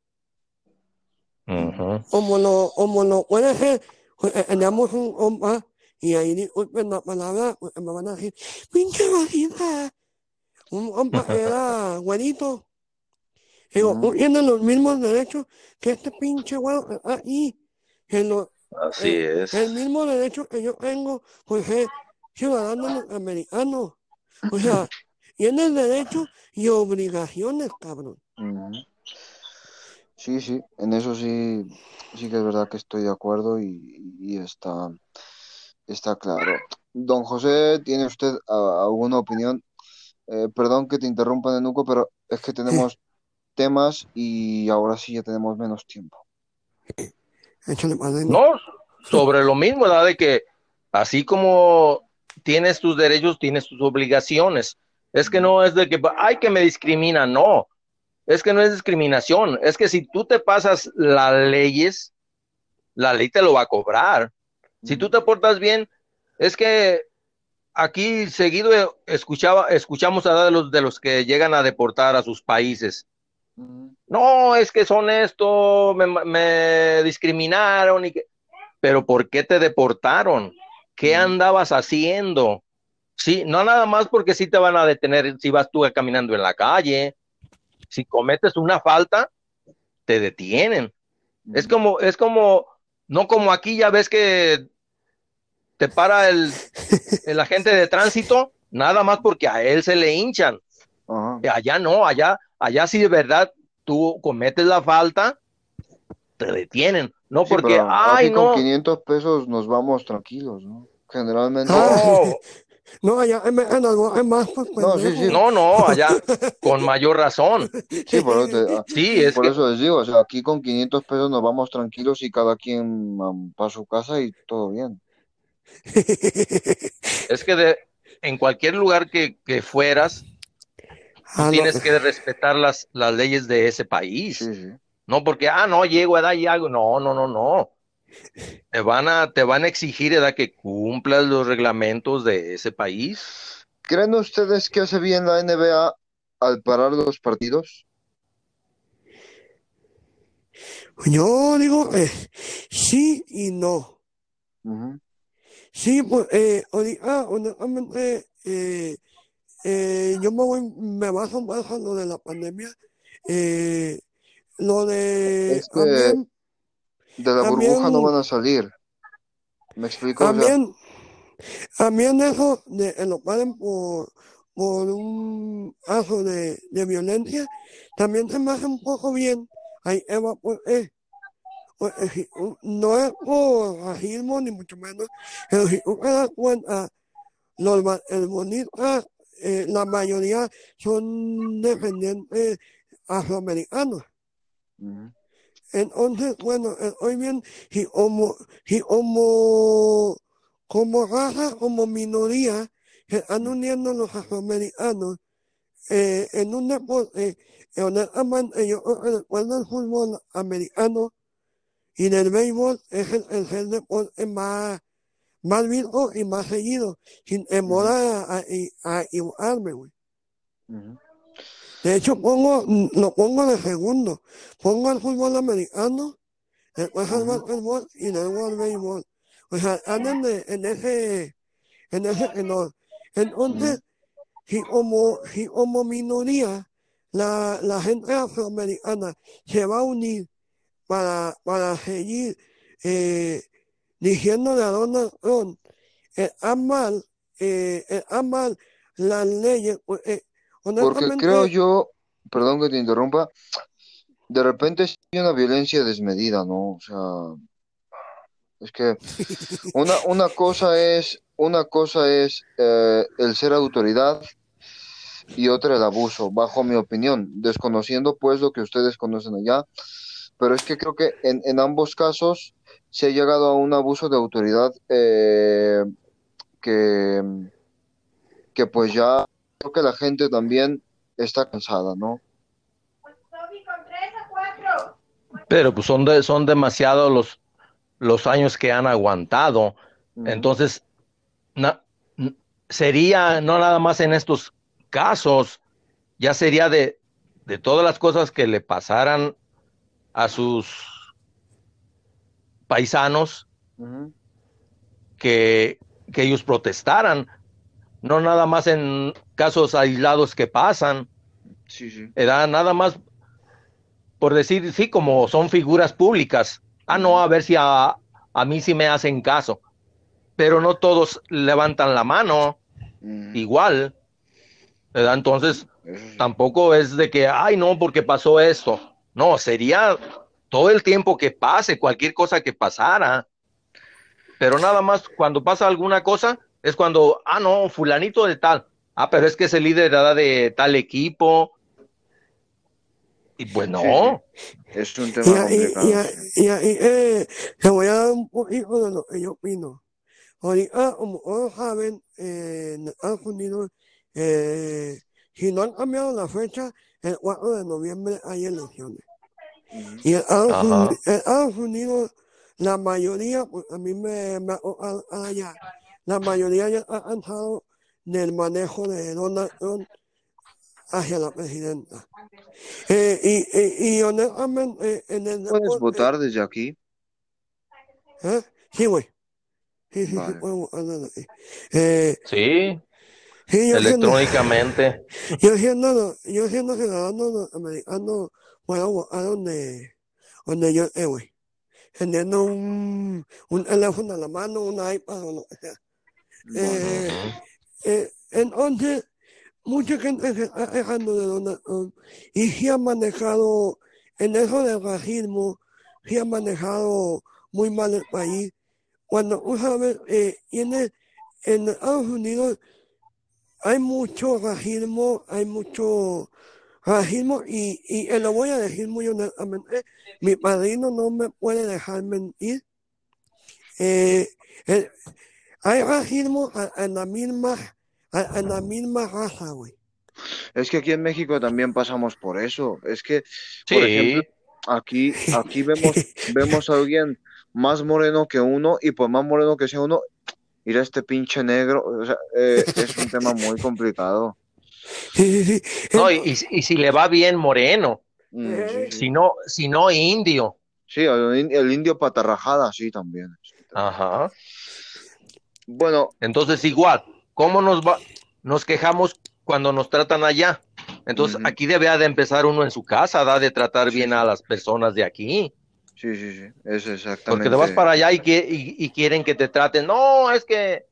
Ujú. como lo, como lo puede ser. Pues, eh, un compa, y ahí disculpen la palabra, porque me van a decir, pinche vagina. Un compa era güerito. Digo, tú tienes los mismos derechos que este pinche güero que está ahí. Que lo- Así eh, es. el mismo derecho que yo tengo por ser ciudadano americano. O sea, tienes derechos y obligaciones, cabrón. Sí, sí, en eso sí, sí que es verdad que estoy de acuerdo y, y está, está claro. Don José, ¿tiene usted alguna opinión? Eh, perdón que te interrumpa, Nenuco, pero es que tenemos temas y ahora sí ya tenemos menos tiempo. No, sobre lo mismo, ¿verdad? De que así como tienes tus derechos, tienes tus obligaciones. Es que no es de que, ay, que me discrimina, no. Es que no es discriminación. Es que si tú te pasas las leyes, la ley te lo va a cobrar. Si tú te portas bien, es que aquí seguido escuchaba, escuchamos a de los, de los que llegan a deportar a sus países. No, es que son esto, me, me discriminaron y que... Pero ¿por qué te deportaron? ¿Qué Ujú. andabas haciendo? Sí, no nada más porque sí te van a detener si vas tú caminando en la calle. Si cometes una falta, te detienen. Es Ujú. como, es como, no como aquí ya ves que te para el, el agente de tránsito, nada más porque a él se le hinchan. Ajá. Allá no, allá, allá sí de verdad tú cometes la falta, te detienen. No Sí, porque, pero ay, aquí con no, 500 pesos nos vamos tranquilos, ¿no? Generalmente. No, no, allá hay más, pues, No, sí, sí. no, no, allá con mayor razón. Sí, por te- ah, Sí, es por que, eso les digo, o sea, aquí con 500 pesos nos vamos tranquilos y cada quien um, para su casa y todo bien. es que de, en cualquier lugar que, que fueras, Ah, no, tienes que respetar las, las leyes de ese país. Sí, sí. No porque, ah, no, llego a edad y hago. No, no, no, no. Te van a, te van a exigir edad que cumplas los reglamentos de ese país. ¿Creen ustedes que hace bien la NBA al parar los partidos? Yo digo que sí y no. Ujú. Sí, pues, eh, honestamente, eh, eh, yo me voy, me baso más a lo de la pandemia. Eh, lo de Es que también, de la burbuja no también, van a salir. ¿Me explico? O sea, también, también eso de que lo paren por, por un caso de, de violencia, también se me hace un poco bien. Ahí Eva, pues, eh, pues, eh, no es por racismo ni mucho menos, pero si tú te das cuenta, los basquetbolistas eh, la mayoría son descendientes afroamericanos. Ujú. Entonces, bueno, hoy bien, si como, si como, como raza, como minoría, se están uniendo los afroamericanos eh, en un deporte, eh, honestamente, yo recuerdo el fútbol americano y del béisbol es el, es el deporte más, más visto y más seguido, sin temor a, a, a equivocarme, güey. De hecho, pongo, lo pongo de segundo. Pongo el fútbol americano, después el Ujú. básquetbol y luego el béisbol. O sea, andan de- en ese, en ese tenor. Entonces, si como, si como minoría, la, la gente afroamericana se va a unir para, para seguir eh, diciéndole a Donald Trump, está mal, eh, está mal las leyes, eh, Porque creo yo, perdón que te interrumpa, de repente hay una violencia desmedida, ¿no? O sea, es que una, una cosa es, una cosa es eh, el ser autoridad y otra el abuso, bajo mi opinión, desconociendo pues lo que ustedes conocen allá, pero es que creo que en, en ambos casos se ha llegado a un abuso de autoridad eh, que, que pues ya creo que la gente también está cansada, ¿no? Pero pues son, de- son demasiados los, los años que han aguantado. Entonces, na- sería no nada más en estos casos, ya sería de, de todas las cosas que le pasaran a sus paisanos que, que ellos protestaran, no nada más en casos aislados que pasan, Sí, sí. era nada más por decir, sí, como son figuras públicas, ah, no, a ver si a, a mí sí me hacen caso, pero no todos levantan la mano. Igual, ¿verdad? Entonces, tampoco es de que, ay, no, porque pasó esto. No, sería todo el tiempo que pase, cualquier cosa que pasara. Pero nada más cuando pasa alguna cosa, es cuando, ah, no, fulanito de tal. Ah, pero es que es el líder de tal equipo. Y pues no. Es un Y tema ahí, complicado. y ahí- y ahí, eh, te voy a dar un poquito de lo que yo opino. Ahorita, como todos saben, eh, en Estados Unidos, eh, si no han cambiado la fecha, el 4 de noviembre hay elecciones. Y en Estados, Ajá. Uni- en Estados Unidos, la mayoría, pues a mí me, me allá, la mayoría ya ha cansado del manejo de Donald Trump hacia la presidenta. Eh, y, y, y honestamente, en el ¿Puedes deporte, votar desde aquí? ¿eh? Sí, güey. Sí, sí, sí, puedo votar desde aquí. Eh, Sí, sí, yo siendo, electrónicamente. yo siendo, yo siendo ciudadano americano, puedo votar donde, donde yo esté, güey. Teniendo un, un teléfono a la mano, un iPad o lo que sea. Eh, eh, entonces, mucha gente se está quejando de Donald Trump y sí ha manejado, en eso del racismo, sí ha manejado muy mal el país. Cuando tú sabes, eh, tiene, en Estados Unidos hay mucho racismo, hay mucho racismo y, y eh, lo voy a decir muy honestamente, mi padrino no me puede dejar mentir. Eh, eh, hay racismo en la misma, en la misma raza, güey. Es que aquí en México también pasamos por eso. Es que, por ejemplo, aquí, aquí vemos, vemos a alguien más moreno que uno y por más moreno que sea uno, ir a este pinche negro, o sea, eh, es un tema muy complicado. No, y, y- si le va bien moreno, Mm, sí, sí. si no, si no indio. Sí, el, in- el indio patarrajada, sí, también. Ajá. Bueno, Entonces, igual, ¿cómo nos va, nos quejamos cuando nos tratan allá? Entonces, aquí debe de empezar uno en su casa, da de tratar bien a las personas de aquí. sí, sí, sí, es Porque exactamente. te vas para allá y, que, y, y quieren que te traten. No, es que.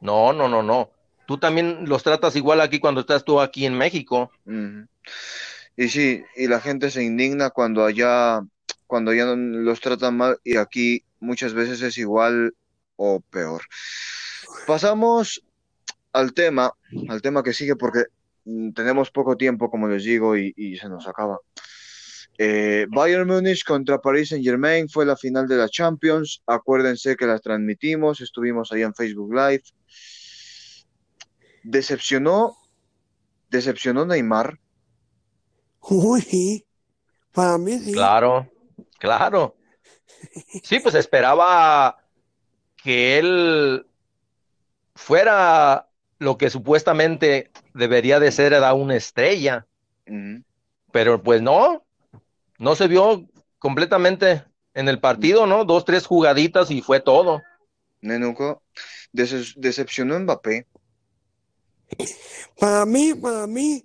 No, no, no, no. Tú también los tratas igual aquí cuando estás tú aquí en México. Y sí, y la gente se indigna cuando allá, cuando allá los tratan mal y aquí muchas veces es igual o peor. Pasamos al tema, al tema que sigue, porque mm, tenemos poco tiempo, como les digo, y, se nos acaba. Eh, Bayern Múnich contra Paris Saint Germain fue la final de la Champions. Acuérdense que la transmitimos, estuvimos ahí en Facebook Live. Decepcionó, decepcionó Neymar. Uy, sí. Para mí sí. Claro, claro. Sí, pues esperaba que él fuera lo que supuestamente debería de ser, era una estrella. Pero pues no, no se vio completamente en el partido, ¿no? Dos, tres jugaditas y fue todo. Nenuco, Dece- decepcionó Mbappé. Para mí, para mí,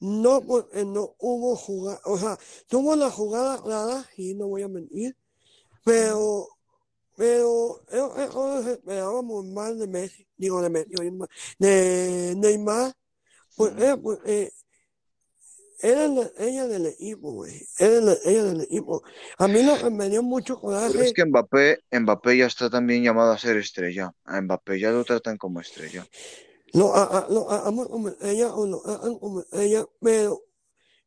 no, porque no hubo jugada, o sea, tuvo la jugada clara, sí, no voy a mentir, pero, pero, eso, eso se esperábamos más de Messi, digo de Messi, de Neymar, pues, eh, pues, eh, era la, ella del equipo, güey, era la, ella del equipo. A mí lo que me dio mucho Pero es coraje, que Mbappé, Mbappé ya está también llamado a ser estrella. A Mbappé ya lo tratan como estrella. Lo, a, a- lo hagamos como ella o lo hagan como ella, pero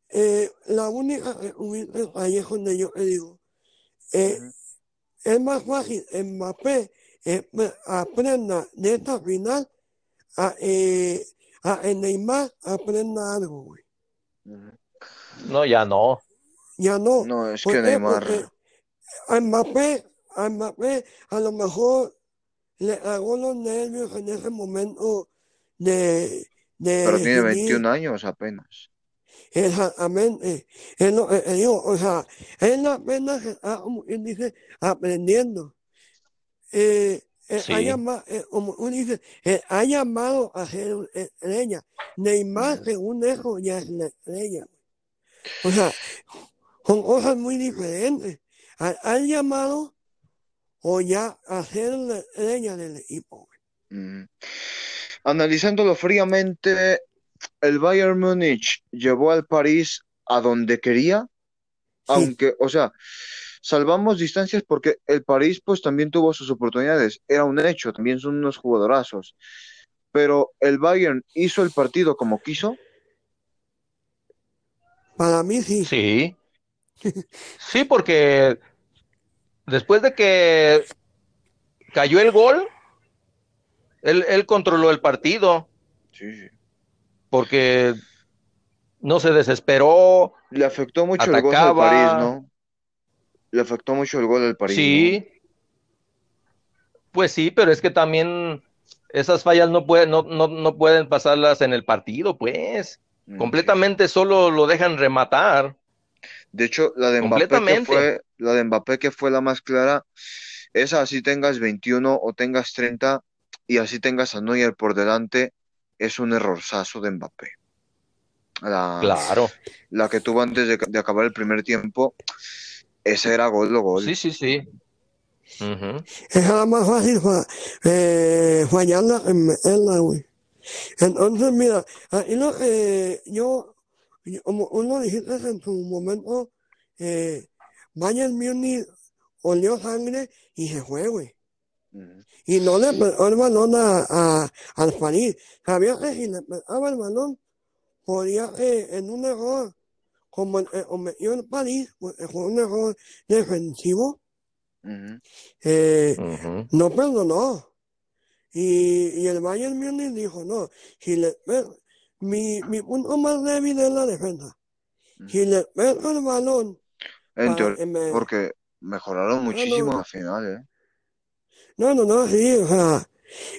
eh, la única que hubiese ahí es donde yo te digo, eh, Ujú. es más fácil Mbappé eh, me- aprenda de esta final a, eh, a en Neymar aprenda algo, güey. No, ya no. Ya no. No, es ¿Por que? Neymar, a Mbappé, a Mbappé a lo mejor le hago los nervios en ese momento de, de pero tiene definir 21 años apenas. Exactamente, es lo que te digo, o sea, él apenas está, como quien dice, aprendiendo. Eh, él ha Sí. llama- eh, como uno dice, él ha llamado a ser una estrella. Neymar, según eso, ya es la estrella. O sea, son cosas muy diferentes. Ha, ha llamado o ya a ser la estrella del equipo. Ujú. Analizándolo fríamente, el Bayern Múnich llevó al París a donde quería, Sí, aunque, o sea, salvamos distancias porque el París pues también tuvo sus oportunidades, era un hecho, también son unos jugadorazos, pero el Bayern hizo el partido como quiso, para mí sí. Sí. Sí, porque después de que cayó el gol, él, él controló el partido, sí, porque no se desesperó. Le afectó mucho el gol al. París, ¿no? Le afectó mucho el gol al París, Sí, pues sí, pero es que también esas fallas no pueden, no, no, no pueden pasarlas en el partido, pues. Mm, Completamente solo lo dejan rematar. De hecho, la de Mbappé que fue, la de Mbappé que fue la más clara, esa así tengas 21 o tengas 30 y así tengas a Neuer por delante, es un errorzazo de Mbappé. La, Claro. la que tuvo antes de, de acabar el primer tiempo, ese era gol o gol. Sí, sí, sí. Es la más fácil fa- eh, fallarla en meterla, güey. Entonces, mira, ahí lo que yo, yo- como uno dijiste en su momento, eh, Bayern Múnich olió sangre y se fue, güey. Y no le pegó el balón a, a- al París. Sabía que si le pegaba el balón, podía que en un error, como el que cometió el París, pues fue un error defensivo, eh, no perdonó. Y, y el Bayern Múnich dijo, no, si le pe- mi, mi punto más débil es la defensa. Si le pego el balón, En para teoría, que me- porque mejoraron muchísimo al final, ¿eh? No, no, no, sí, o sea,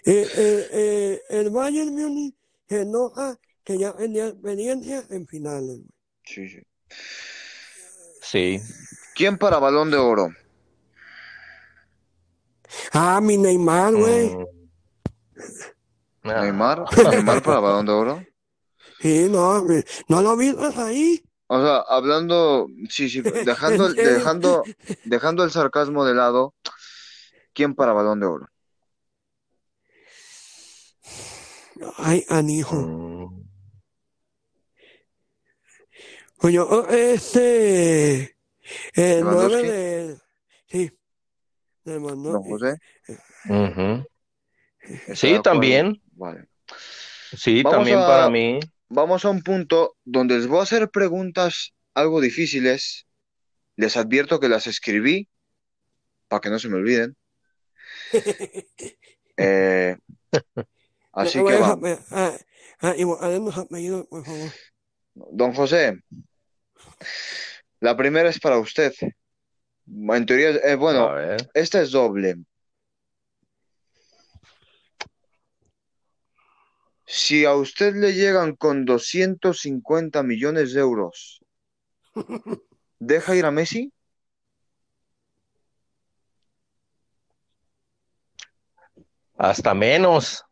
eh, eh, eh, el Bayern Múnich se enoja que ya tenía experiencia en finales. Sí, sí. Sí. ¿Quién para Balón de Oro? Ah, mi Neymar, güey. Mm. Ah. ¿Neymar? ¿Neymar para Balón de Oro? Sí, no, no lo viste ahí. O sea, hablando, sí, sí, dejando, dejando, dejando el sarcasmo de lado, ¿quién para Balón de Oro? Ay, anijo. Creo que este, el nueve ¿Lewandowski? de, sí, de ¿Don Lewandowski. José? Ujú. ¿Está de Sí, también. Vale. Sí, Vamos también a- para mí. Vamos a un punto donde les voy a hacer preguntas algo difíciles. Les advierto que las escribí para que no se me olviden. Eh, así No que vayas va. a pe- a- a igualar los apellidos, por favor. Don José, la primera es para usted. En teoría, eh, bueno, esta es doble. Si a usted le llegan con 250 millones de euros, ¿deja ir a Messi? Hasta menos,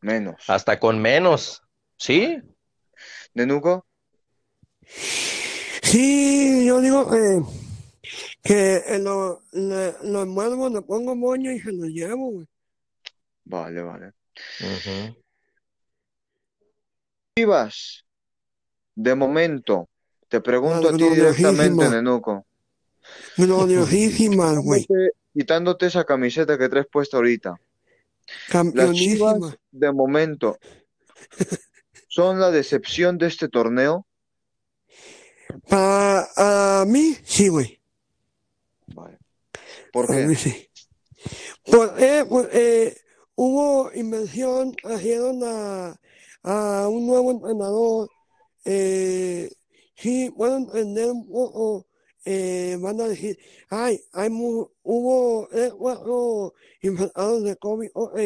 Menos. hasta con menos. Sí, ¿Nenuco? Sí, yo digo que, que eh, lo, le, lo envuelvo, le pongo moño y se lo llevo, güey. Vale, vale. Ujú. Chivas, de momento, te pregunto a ti directamente. Nenuco. Gloriosísima, güey. Quitándote, quitándote esa camiseta que traes puesta ahorita. Las. Chivas, de momento, son la decepción de este torneo. Para mí, sí, güey. Vale. ¿Por mí qué? sí. Pues, eh, eh, hubo inversión, trajeron a, a un nuevo entrenador. Eh, sí, puedo entender un poco. Eh, van a decir, ay, hay mu- hubo eh, cuatro infectados de COVID, ok.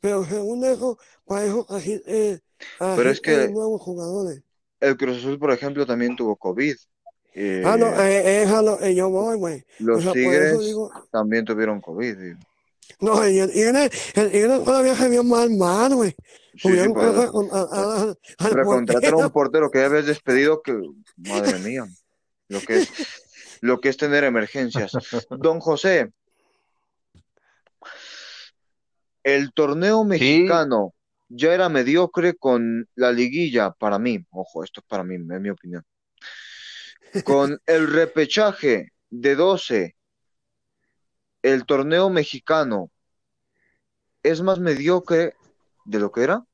Pero según eso, para eso así, eh, Pero es que- nuevos jugadores. El Cruz Azul, por ejemplo, también tuvo COVID. Eh, Ah, no, eh, yo voy, güey. los o sea, por Tigres digo, también tuvieron COVID. No, y el Tigre, el Tigre todavía se vio mal, mal, güey. Sí, sí, pues, que recontratar al- al recontratar a un portero que ya habías despedido, que madre mía, lo que es, lo que es tener emergencias. Don José, el torneo mexicano ya era mediocre con la liguilla para mí. Ojo, esto es para mí, es mi opinión. Con el repechaje de 12, el torneo mexicano es más mediocre de lo que era.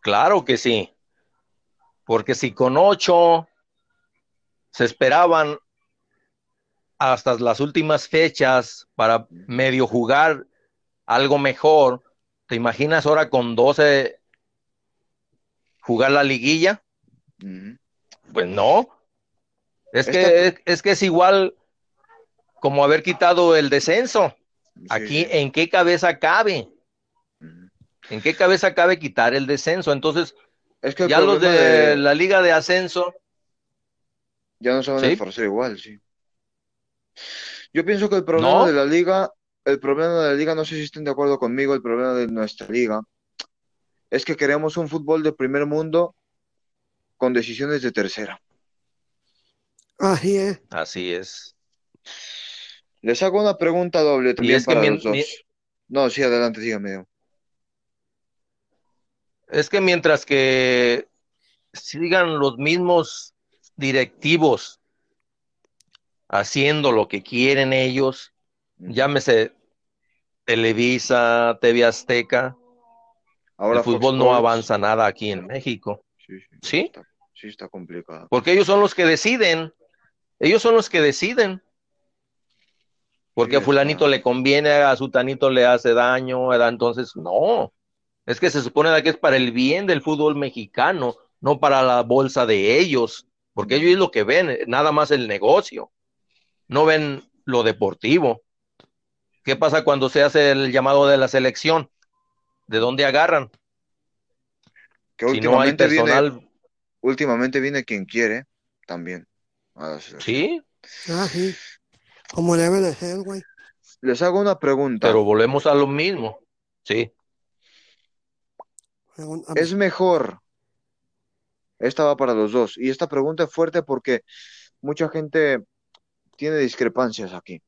Claro que sí. Porque si con ocho se esperaban hasta las últimas fechas para medio jugar algo mejor, ¿te imaginas ahora con 12 jugar la liguilla? Pues no. Es Esta- que es, es que es igual como haber quitado el descenso. Sí, Aquí. ¿en qué cabeza cabe? ¿En qué cabeza cabe quitar el descenso? Entonces, Es que ya los de de- la liga de ascenso, ya no se van a esforzar igual, sí. Yo pienso que el problema ¿No? de la liga, el problema de la liga, no sé si estén de acuerdo conmigo, el problema de nuestra liga es que queremos un fútbol de primer mundo con decisiones de tercera. Así es. así es. Les hago una pregunta doble también es que para los dos. mi- No, sí, adelante, dígame. Es que mientras que sigan los mismos directivos haciendo lo que quieren ellos, llámese Televisa, TV Azteca, Ahora el Fox fútbol no Sports. avanza nada aquí en México. Sí, sí, ¿Sí? está, sí está complicado. Porque ellos son los que deciden. Ellos son los que deciden. Porque Sí, a fulanito está. le conviene, a sutanito le hace daño, ¿verdad? Entonces, no. Es que se supone que es para el bien del fútbol mexicano, no para la bolsa de ellos. Porque ellos es lo que ven, nada más el negocio. No ven lo deportivo. ¿Qué pasa cuando se hace el llamado de la selección? ¿De dónde agarran? Que Si no hay últimamente viene, últimamente viene quien quiere también. sí, Ah, sí. Como debe de ser, güey. Les hago una pregunta. pero volvemos a lo mismo. Sí. ¿Es mejor? Esta va para los dos. Y esta pregunta es fuerte porque mucha gente tiene discrepancias aquí.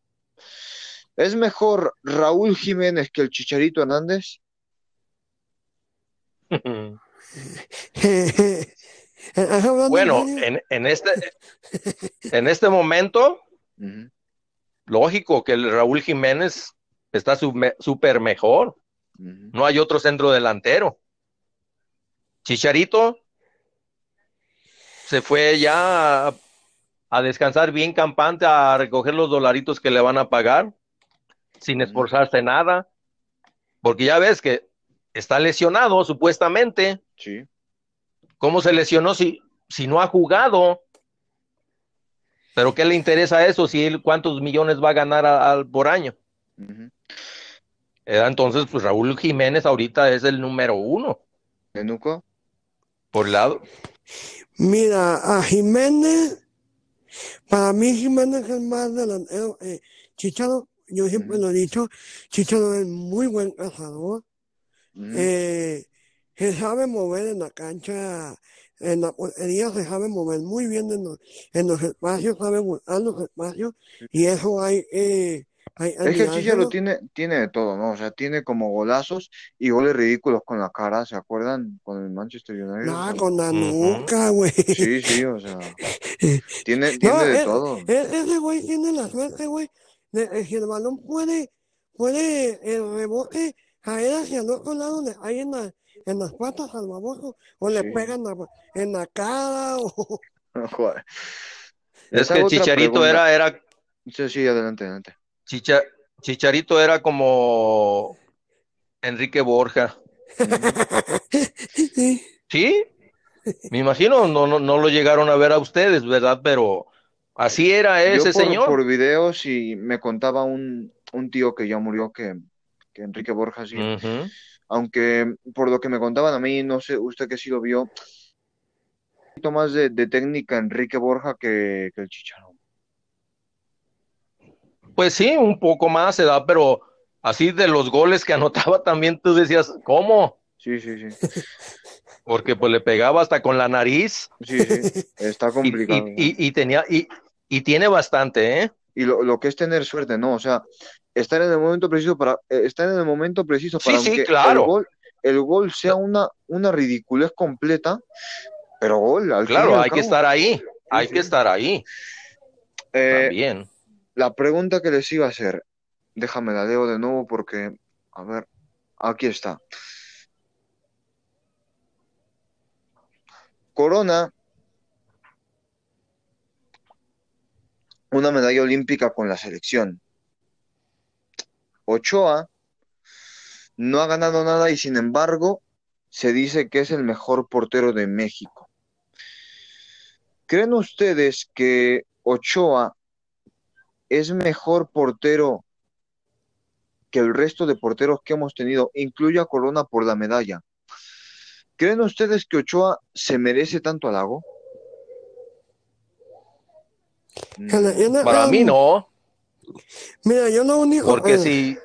¿Es mejor Raúl Jiménez que el Chicharito Hernández? ¿Estás hablando en Bueno, en, en este, en este momento, lógico que el Raúl Jiménez está súper mejor. No hay otro centro delantero. Chicharito se fue ya a, a descansar bien campante, a recoger los dolaritos que le van a pagar, sin esforzarse nada, porque ya ves que está lesionado supuestamente. Sí. ¿Cómo se lesionó si, si no ha jugado? ¿Pero qué le interesa eso si él cuántos millones va a ganar a- al- por año? Eh, Entonces, pues Raúl Jiménez ahorita es el número uno Nenuco. Por lado. Mira, a Jiménez, para mí Jiménez es más delantero. Eh, Chicharo, yo siempre lo he dicho, Chicharo es muy buen cazador. Ujú. Eh, se sabe mover en la cancha, en la portería se sabe mover muy bien en los, en los espacios, sabe buscar los espacios y eso hay, eh, Es que el Chicharo admirárselo. tiene, tiene de todo, ¿no? O sea, tiene como golazos y goles ridículos con la cara, ¿se acuerdan? Con el Manchester United. Nada, Con- con la nuca, güey. Sí, sí, o sea, tiene, No, tiene de e- todo. e- ese güey tiene la suerte, güey, de que el balón puede, puede el rebote caer hacia el otro lado, le cae en, la- en las patas al baboso, o le Sí. pega en la, en la cara, o... Joder. Es que otra Chicharito pregunta. era, era, Sí, sí, adelante, adelante. Chicha- Chicharito era como Enrique Borja. Sí. Sí, me imagino, no, no, no lo llegaron a ver a ustedes, ¿verdad? Pero así era Yo ese por, señor. por videos y me contaba un, un tío que ya murió, que, que Enrique Borja sí. Aunque por lo que me contaban a mí, no sé, usted que sí lo vio, un poquito más de, de técnica Enrique Borja que, que el Chicharo. Pues sí, un poco más se da, pero así de los goles que anotaba también tú decías, ¿cómo? Sí, sí, sí. Porque pues le pegaba hasta con la nariz Sí, sí. Está y, complicado. y, y, y tenía, y, y tiene bastante, ¿eh? Y lo, lo que es tener suerte, ¿no? O sea, estar en el momento preciso para, eh, estar en el momento preciso para sí, claro. el gol, el gol sea una, una ridiculez completa, pero gol, al Claro, hay que estar ahí, hay sí. que estar ahí Eh, también. La pregunta que les iba a hacer, déjame la leo de nuevo porque, a ver, aquí está. Corona, una medalla olímpica con la selección. Ochoa no ha ganado nada y sin embargo se dice que es el mejor portero de México. ¿Creen ustedes que Ochoa es mejor portero que el resto de porteros que hemos tenido, incluye a Corona por la medalla? ¿Creen ustedes que Ochoa se merece tanto halago? Para mí no, Mira, yo lo único... porque eh, si.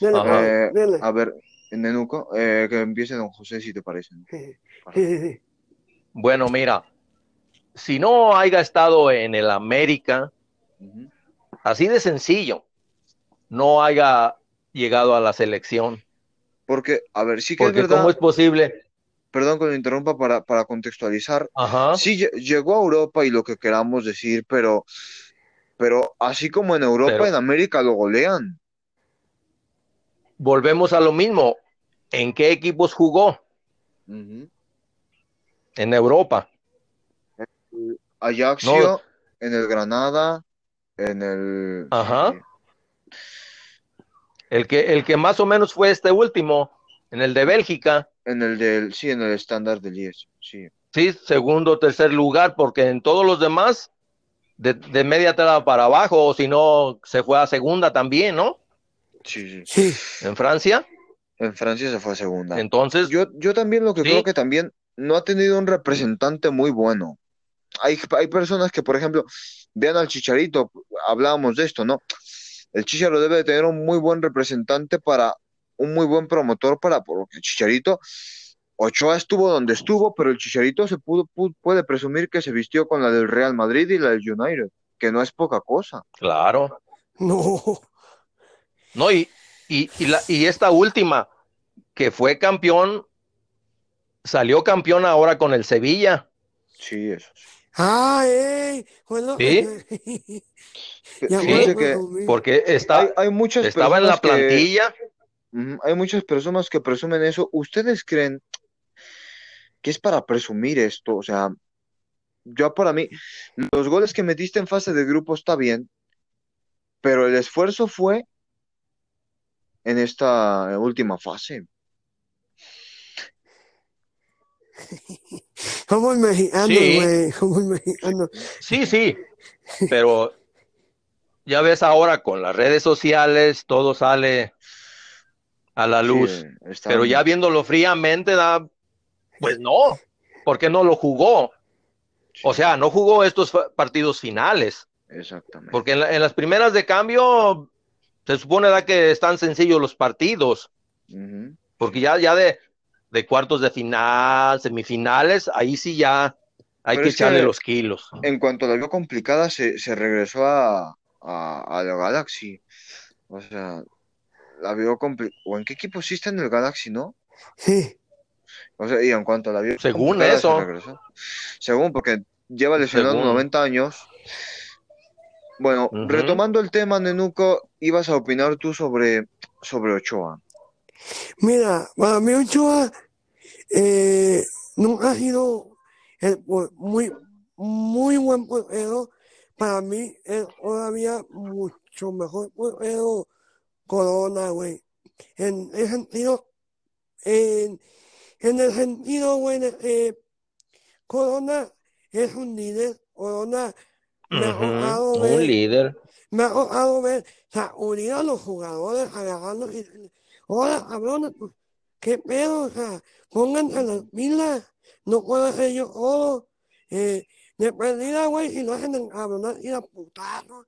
Eh, a ver, Nenuco, eh, que empiece don José, si te parece. ¿no? Sí, sí, sí. bueno, mira, si no haya estado en el América. Así de sencillo, no haya llegado a la selección. Porque, a ver, sí que es verdad, ¿cómo es posible? perdón que lo interrumpa para, para contextualizar, Ajá. sí lle- llegó a Europa y lo que queramos decir, pero, pero así como en Europa, Pero- en América lo golean. Volvemos a lo mismo. ¿En qué equipos jugó? En Europa. Ajaxio, No. en el Granada, en el... Ajá. sí, El que, el que más o menos fue este último, en el de Bélgica, en el del, sí, en el estándar del Lies, sí. sí, segundo o tercer lugar, porque en todos los demás, de, de media tabla para abajo, o si no, se fue a segunda también, ¿no? Sí, sí. Sí, En Francia. En Francia se fue a segunda. Entonces, Yo, yo también lo que Sí. creo que también no ha tenido un representante muy bueno. Hay, hay personas que, por ejemplo, vean al Chicharito, hablábamos de esto, ¿no? El Chicharo debe de tener un muy buen representante para, un muy buen promotor para, porque el Chicharito, Ochoa estuvo donde estuvo, pero el Chicharito se pudo, pu- puede presumir que se vistió con la del Real Madrid y la del United, que no es poca cosa. claro. no. No, y, y, y, la, y esta última, que fue campeón, salió campeón ahora con el Sevilla. Sí, eso sí. Ah, lo ¿Sí? Ya fue que. Porque está, hay, hay muchas estaba en la personas que- plantilla. Hay muchas personas que presumen eso. ¿Ustedes creen que es para presumir esto? O sea, yo para mí, los goles que metiste en fase de grupo está bien, pero el esfuerzo fue en esta última fase. Somos mexicanos, Sí. güey. Somos mexicanos. Sí, sí, pero ya ves ahora con las redes sociales, todo sale a la luz. Sí, Pero ya viéndolo fríamente, da, pues no, porque no lo jugó. O sea, no jugó estos partidos finales, Exactamente. porque en, la- en las primeras de cambio se supone da que están sencillos los partidos, porque ya, ya de, de cuartos de final, semifinales, ahí sí ya hay Pero que echarle los kilos. En cuanto la vio complicada, se, se regresó a, a, a la Galaxy. O sea, la vio complicada. ¿O en qué equipo sí está en el Galaxy, no? Sí. O sea, y en cuanto la vio Según complicada, se eso. regresó. Según, porque lleva lesionado Según. 90 años. Bueno, retomando el tema, Nenuco, ibas a opinar tú sobre, sobre Ochoa. Mira, para mí Ochoa eh, nunca ha sido el por- muy, muy buen portero. Para mí es todavía mucho mejor portero Corona, güey. En el sentido, en, en el sentido, güey, que Corona es un líder. Corona me ha ver Un líder. me ha tocado ver sacudir a los jugadores agarrando y hola pues, qué pedo, o sea, pónganse las pilas, no puedo hacer yo todo, eh, de perdida, güey, si lo hacen en cabronar y a putazos,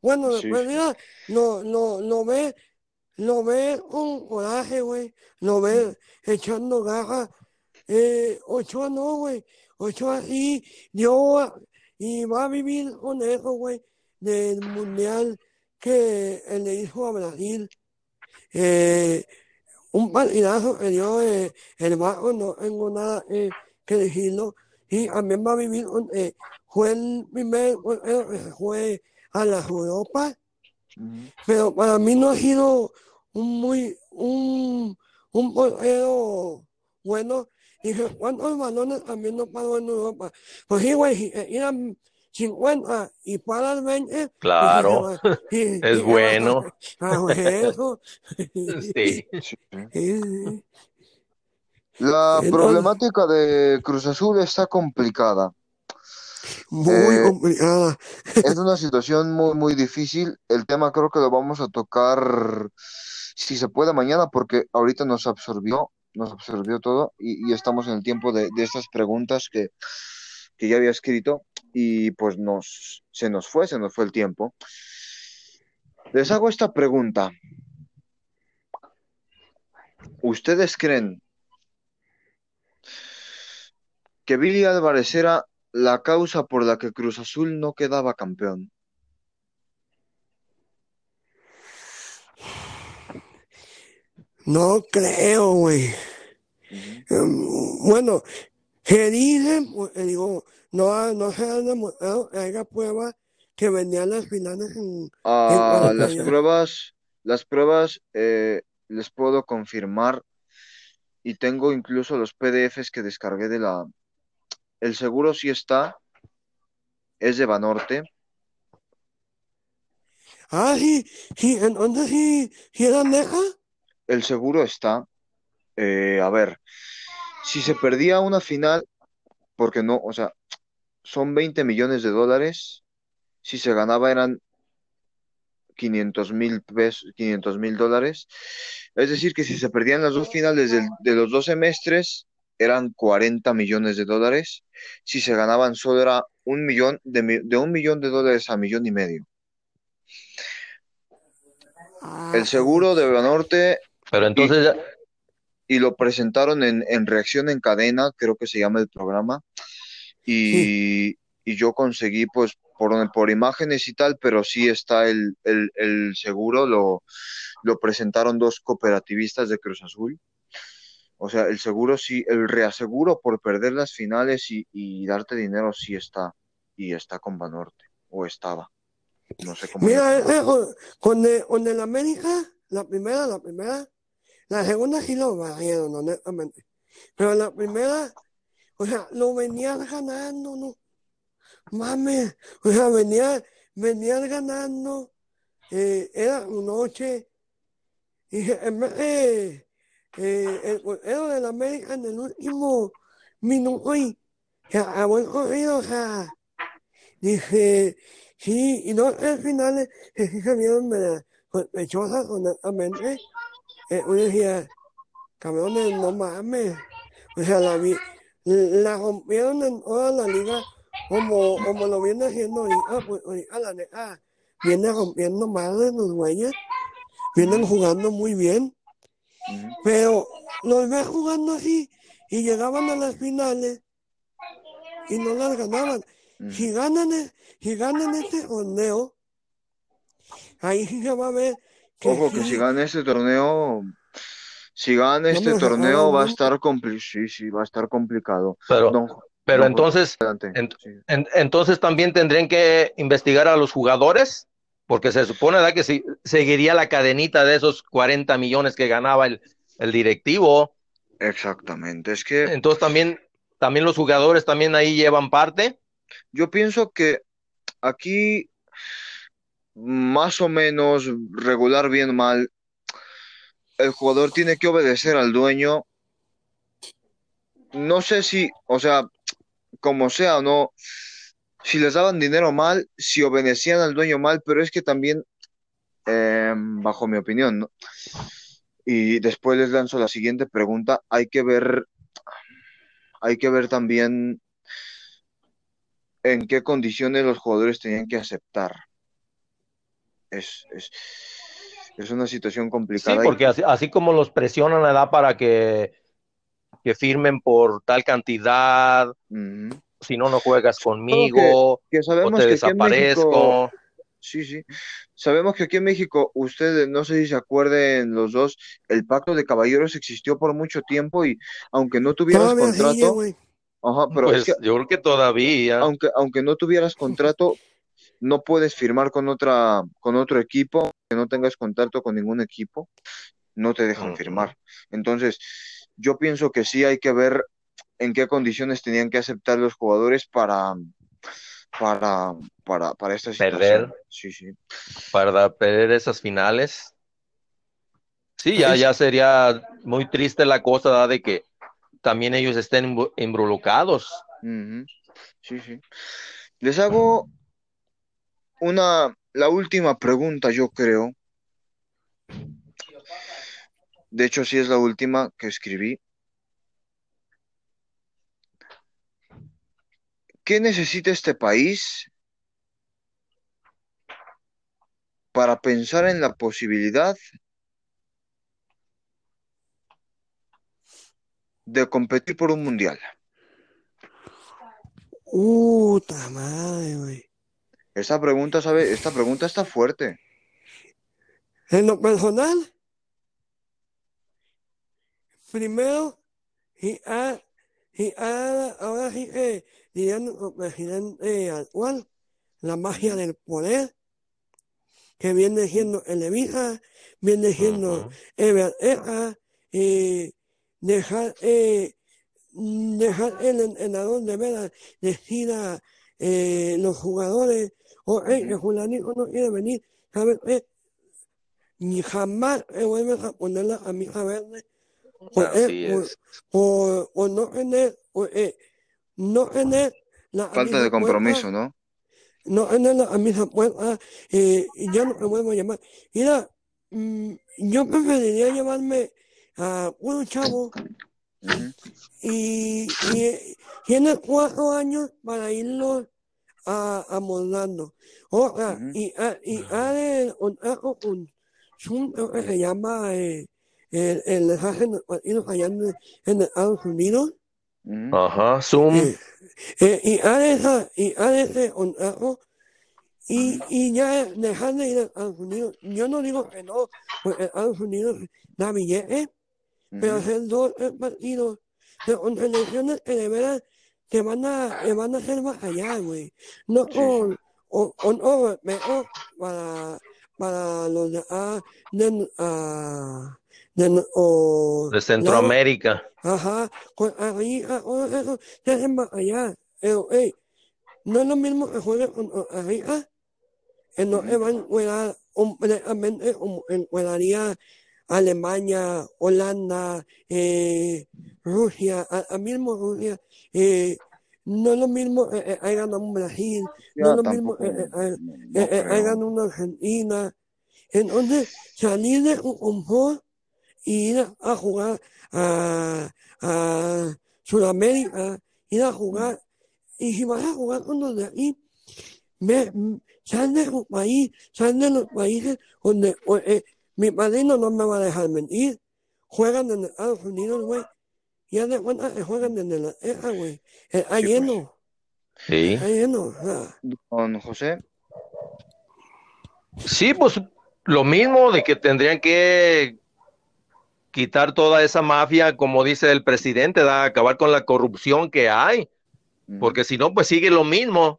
bueno, de Sí, sí. perdida, lo, lo, lo ve, lo ve con coraje, güey, lo ve echando garras, eh, Ochoa no, güey, Ochoa sí dio y va a vivir con eso, güey, del mundial que le hizo a Brasil. Eh, un partidazo que dio eh, el Barco, no tengo nada eh, que decirlo. Y también va a vivir, eh, fue el primer portero que se fue a las Europas, Ujú. pero para mí no ha sido un muy, un, un portero bueno. Dije, ¿cuántos balones también no paró en Europa? Pues sí, güey, si 50 y paras 20, Claro, es bueno. Ah, eso. Sí. La problemática de Cruz Azul está complicada. Muy Eh, complicada. Es una situación muy, muy difícil. El tema creo que lo vamos a tocar, si se puede, mañana, porque ahorita nos absorbió, nos absorbió todo y, y estamos en el tiempo de, de estas preguntas que, que ya había escrito y pues nos, se nos fue, se nos fue el tiempo. Les hago esta pregunta. ¿Ustedes creen que Billy Álvarez era la causa por la que Cruz Azul no quedaba campeón? No creo, güey. Em, Bueno, que dicen, pues, digo, no, no se han demostrado que haya pruebas que vendían las finales en, Ah, En las pruebas, las pruebas eh, les puedo confirmar y tengo incluso los PDFs que descargué de la... El seguro sí está, es de Banorte. Ah, sí, sí, entonces sí, sí neja. El seguro está. Eh, a ver, si se perdía una final, porque no, o sea, son 20 millones de dólares. Si se ganaba eran 500 mil pesos, 500 mil dólares. Es decir, que si se perdían las dos finales de los dos semestres, eran 40 millones de dólares. Si se ganaban solo era un millón, de, un millón de dólares a millón y medio. El seguro de Banorte Pero entonces, lo presentaron en, en Reacción en Cadena, creo que se llama el programa, y, y yo conseguí pues por, por imágenes y tal, pero sí está el, el, el seguro, lo, lo presentaron dos cooperativistas de Cruz Azul. O sea, el seguro sí, el reaseguro por perder las finales y, y darte dinero sí está, y está con Banorte, o estaba. No sé cómo. Mira, le- ese con, con el, con el América, la primera, la primera, La segunda sí lo barrieron, honestamente. Pero la primera, o sea, lo venían ganando, ¿no? Mames, o sea, venía, venían ganando, eh, era noche, y en vez de, eh, el portero América en el último minuto y se acabó el corrido, o sea, dije, sí, y no al final que sí se vieron sospechosas, honestamente, eh, uno decía, cabrones, no mames, o sea, la, vi- la rompieron en toda la liga como, como lo viene haciendo ahorita, pues ahorita la neta viene rompiendo madres los güeyes, vienen jugando muy bien, pero los ves jugando así y llegaban a las finales y no las ganaban. Si ganan, e- si ganan este torneo, ahí sí se va a ver Ojo que si gana este torneo, si gana este torneo va a estar complicado. Sí, sí, va a estar complicado. Pero, pero entonces, adelante. en- Sí. en- entonces también tendrían que investigar a los jugadores, porque se supone ¿verdad? que si, seguiría la cadenita de esos 40 millones que ganaba el, el directivo. Exactamente. Es que Entonces también, también los jugadores también ahí llevan parte. yo pienso que aquí más o menos regular bien mal, el jugador tiene que obedecer al dueño. No sé si, o sea, como sea o no, si les daban dinero mal, si obedecían al dueño mal, pero es que también, eh, bajo mi opinión, ¿no? Y después les lanzo la siguiente pregunta, hay que ver, hay que ver también en qué condiciones los jugadores tenían que aceptar. Es, es, es una situación Sí, complicada. y- porque así, así como los presionan la edad para que, que firmen por tal cantidad, si no, no juegas conmigo, que o sabemos te que aquí en México, desaparezco. sí, sí, sabemos que aquí en México, ustedes, no sé si se acuerden los dos, el pacto de caballeros existió por mucho tiempo y aunque no tuvieras sigue, contrato, ajá, pero es Pues que yo creo que todavía. aunque, aunque no tuvieras contrato, no puedes firmar con otra, con otro equipo, que no tengas contrato con ningún equipo, no te dejan firmar. Entonces, yo pienso que sí hay que ver en qué condiciones tenían que aceptar los jugadores para, para, para, para esta situación. Perder. Sí, sí. para perder esas finales. Sí, ya, ya sería muy triste la cosa ¿verdad? de que también ellos estén invo- involucrados. Sí, sí. Les hago una, la última pregunta, yo creo. De hecho, sí es la última que escribí. ¿Qué necesita este país para pensar en la posibilidad de competir por un mundial? Puta madre. Esta pregunta, ¿sabe? Esta pregunta está fuerte. En lo personal, primero, y a, y a- ahora sí que dirían el presidente actual, la magia del poder, que viene siendo Televisa, viene siendo Ujú. Evereja, y dejar, eh, dejar el entrenador de veras decida eh, los jugadores, o que fulanito no quiere venir, ¿sabes qué? Ni jamás te vuelves a poner la camisa verde por, por no tener, por, eh, no tener la Falta de compromiso, puesta, ¿no? no tener la camisa puesta, eh, y ya no me vuelvo a llamar. Mira, mm, yo preferiría llevarme a un chavo y, y tiene cuatro años para irlos a, amoldando. Otra, y, a- y haré un trato con Zoom, creo que se llama eh, el, el desastre en los partidos allá en, en Estados Unidos. Ajá, Zoom. Eh, eh, y haré esa, y haré ese contrato y, y ya dejar de ir a Estados Unidos. Yo no digo que no, porque Estados Unidos da billetes, pero Ujú. hacer dos tres partidos de, con selecciones que de veras te van a, te van a hacer más allá, güey. No con, con, con todo respeto para, para los de, ah, de, ah, de, o, de Centroamérica. Ajá, pues ahí, ahora eso se hacen más allá. Pero, hey, no es lo mismo que jueguen con Rica, que no se van a jugar completamente como jugaría Alemania, Holanda, eh, Rusia, a, a mismo Rusia, eh, no es lo mismo eh, eh, ganado un Brasil, no es lo mismo eh, eh, no- eh, eh, ganado una Argentina. Entonces, salir de un confort y ir a jugar a, a Sudamérica, ir a jugar, y si vas a jugar con los de aquí, mm, sal de tu país, sal de los países donde o- eh, mi padrino no me va a dejar mentir. Juegan en Estados Unidos, güey. Ya de cuenta que juegan en la EJA, güey. Eh, Está Sí, pues. lleno, Sí. está lleno. sea, Don José, Sí, pues lo mismo de que tendrían que quitar toda esa mafia, como dice el presidente, da, acabar con la corrupción que hay, ujú, porque si no, pues sigue lo mismo,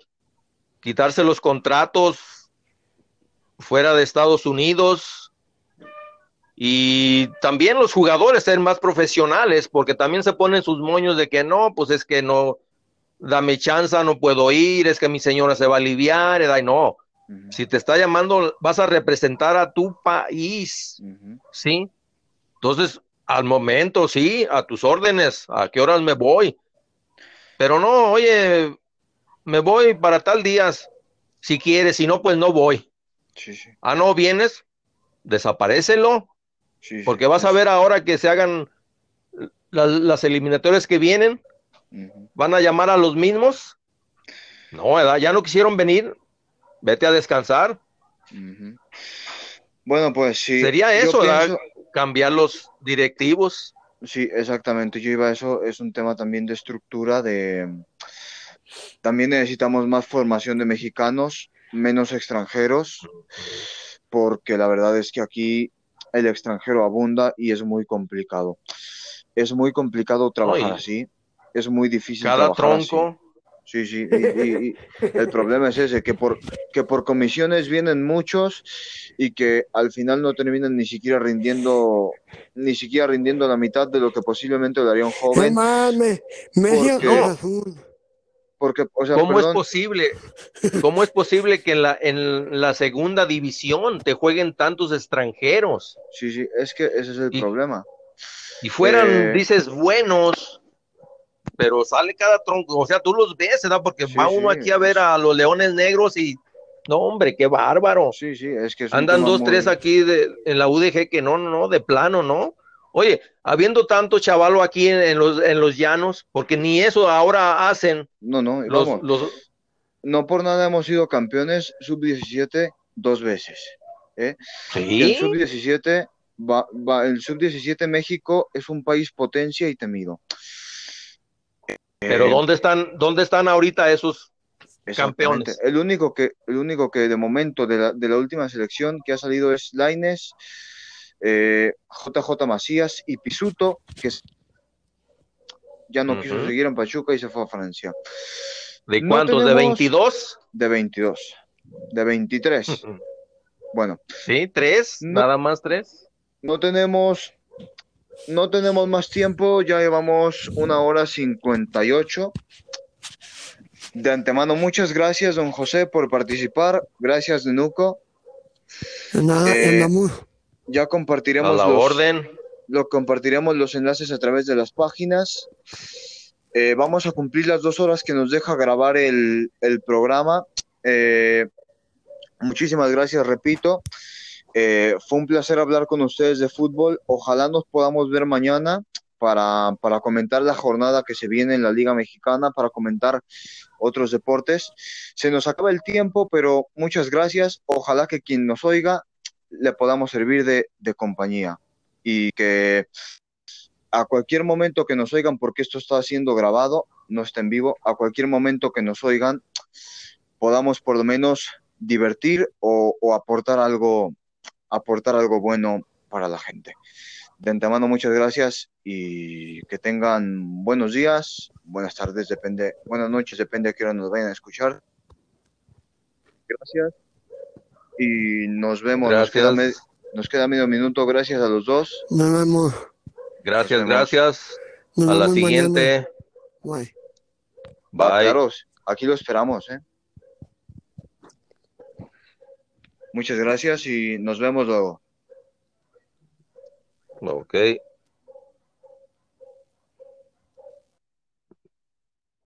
quitarse los contratos fuera de Estados Unidos y también los jugadores ser más profesionales, porque también se ponen sus moños de que no, pues es que no, dame chance, no puedo ir, es que mi señora se va a aliviar, ay, no, si te está llamando, vas a representar a tu país. ¿sí? Entonces, al momento, sí, a tus órdenes, a qué horas me voy. Pero no, oye, me voy para tal días, si quieres, si no, pues no voy. Sí, sí, Ah, no, vienes, desaparécelo, sí, sí, porque vas a ver ahora que se hagan las, las eliminatorias que vienen, van a llamar a los mismos. No, ¿verdad? Ya no quisieron venir, vete a descansar. Bueno, pues sí. Sería eso, ¿verdad? pienso- Cambiar los directivos. Sí, exactamente. Yo iba a eso. Es un tema también de estructura, de... También necesitamos más formación de mexicanos, menos extranjeros, porque la verdad es que aquí el extranjero abunda y es muy complicado. Es muy complicado trabajar así. Es muy difícil Cada trabajar así. tronco. Sí, sí, y, y- y el problema es ese, que por, que por comisiones vienen muchos y que al final no terminan ni siquiera rindiendo, ni siquiera rindiendo la mitad de lo que posiblemente le haría un No joven, mames, a Porque- Cruz Azul. Porque, o sea, ¿Cómo es posible? ¿Cómo es posible que en la, en la segunda división te jueguen tantos extranjeros sí, sí, es que ese es el Y- problema. y fueran, Eh. dices, buenos, pero sale cada tronco? O sea, tú los ves, ¿verdad? Porque Sí, va uno sí, aquí a ver a los leones negros y, no, hombre, qué bárbaro. Sí, sí, es que es Andan dos, muy- tres aquí de, en la UDG que no, no, no, de plano, ¿no? Oye, habiendo tanto chavalo aquí en, en los, en los llanos, porque ni eso ahora hacen No, no, los, los, no por nada hemos sido campeones sub-17 dos veces. ¿eh? Y el sí, sub-17 va, va- el sub-17 México es un país potencia y temido. pero Eh, ¿dónde están, dónde están ahorita esos campeones? El único que, el único que de momento de la, de la última selección que ha salido es Laines, eh, JJ Macías y Pisuto, que es- ya no quiso seguir en Pachuca y se fue a Francia. ¿De No cuántos? ¿De tenemos- 22? De 22, de 23. Bueno, Sí, tres, No. nada más tres. No tenemos, no tenemos más tiempo, ya llevamos una hora 58. De antemano, muchas gracias, don José, por participar. Gracias, Nuco. Nada, Eh, andamos. Ya A compartiremos la los, orden. lo compartiremos los enlaces a través de las páginas. Eh, vamos a cumplir las dos horas que nos deja grabar el, el programa. Eh, muchísimas gracias, repito. Eh, fue un placer hablar con ustedes de fútbol. Ojalá nos podamos ver mañana para, para comentar la jornada que se viene en la Liga Mexicana, para comentar otros deportes. Se nos acaba el tiempo, pero muchas gracias. Ojalá que quien nos oiga le podamos servir de, de compañía y que a cualquier momento que nos oigan, porque esto está siendo grabado, no está en vivo, a cualquier momento que nos oigan, podamos por lo menos divertir o, o aportar algo, aportar algo bueno para la gente. De antemano, muchas gracias y que tengan buenos días, buenas tardes, depende, buenas noches, depende a qué hora nos vayan a escuchar. Gracias. Y nos vemos. Nos queda, Nos queda medio minuto, gracias a los dos. Nos vemos. Gracias, Nos vemos. gracias. Nos A la siguiente. mañana. Bye. Bye. claro, aquí lo esperamos, ¿eh? Muchas gracias y nos vemos luego. Ok.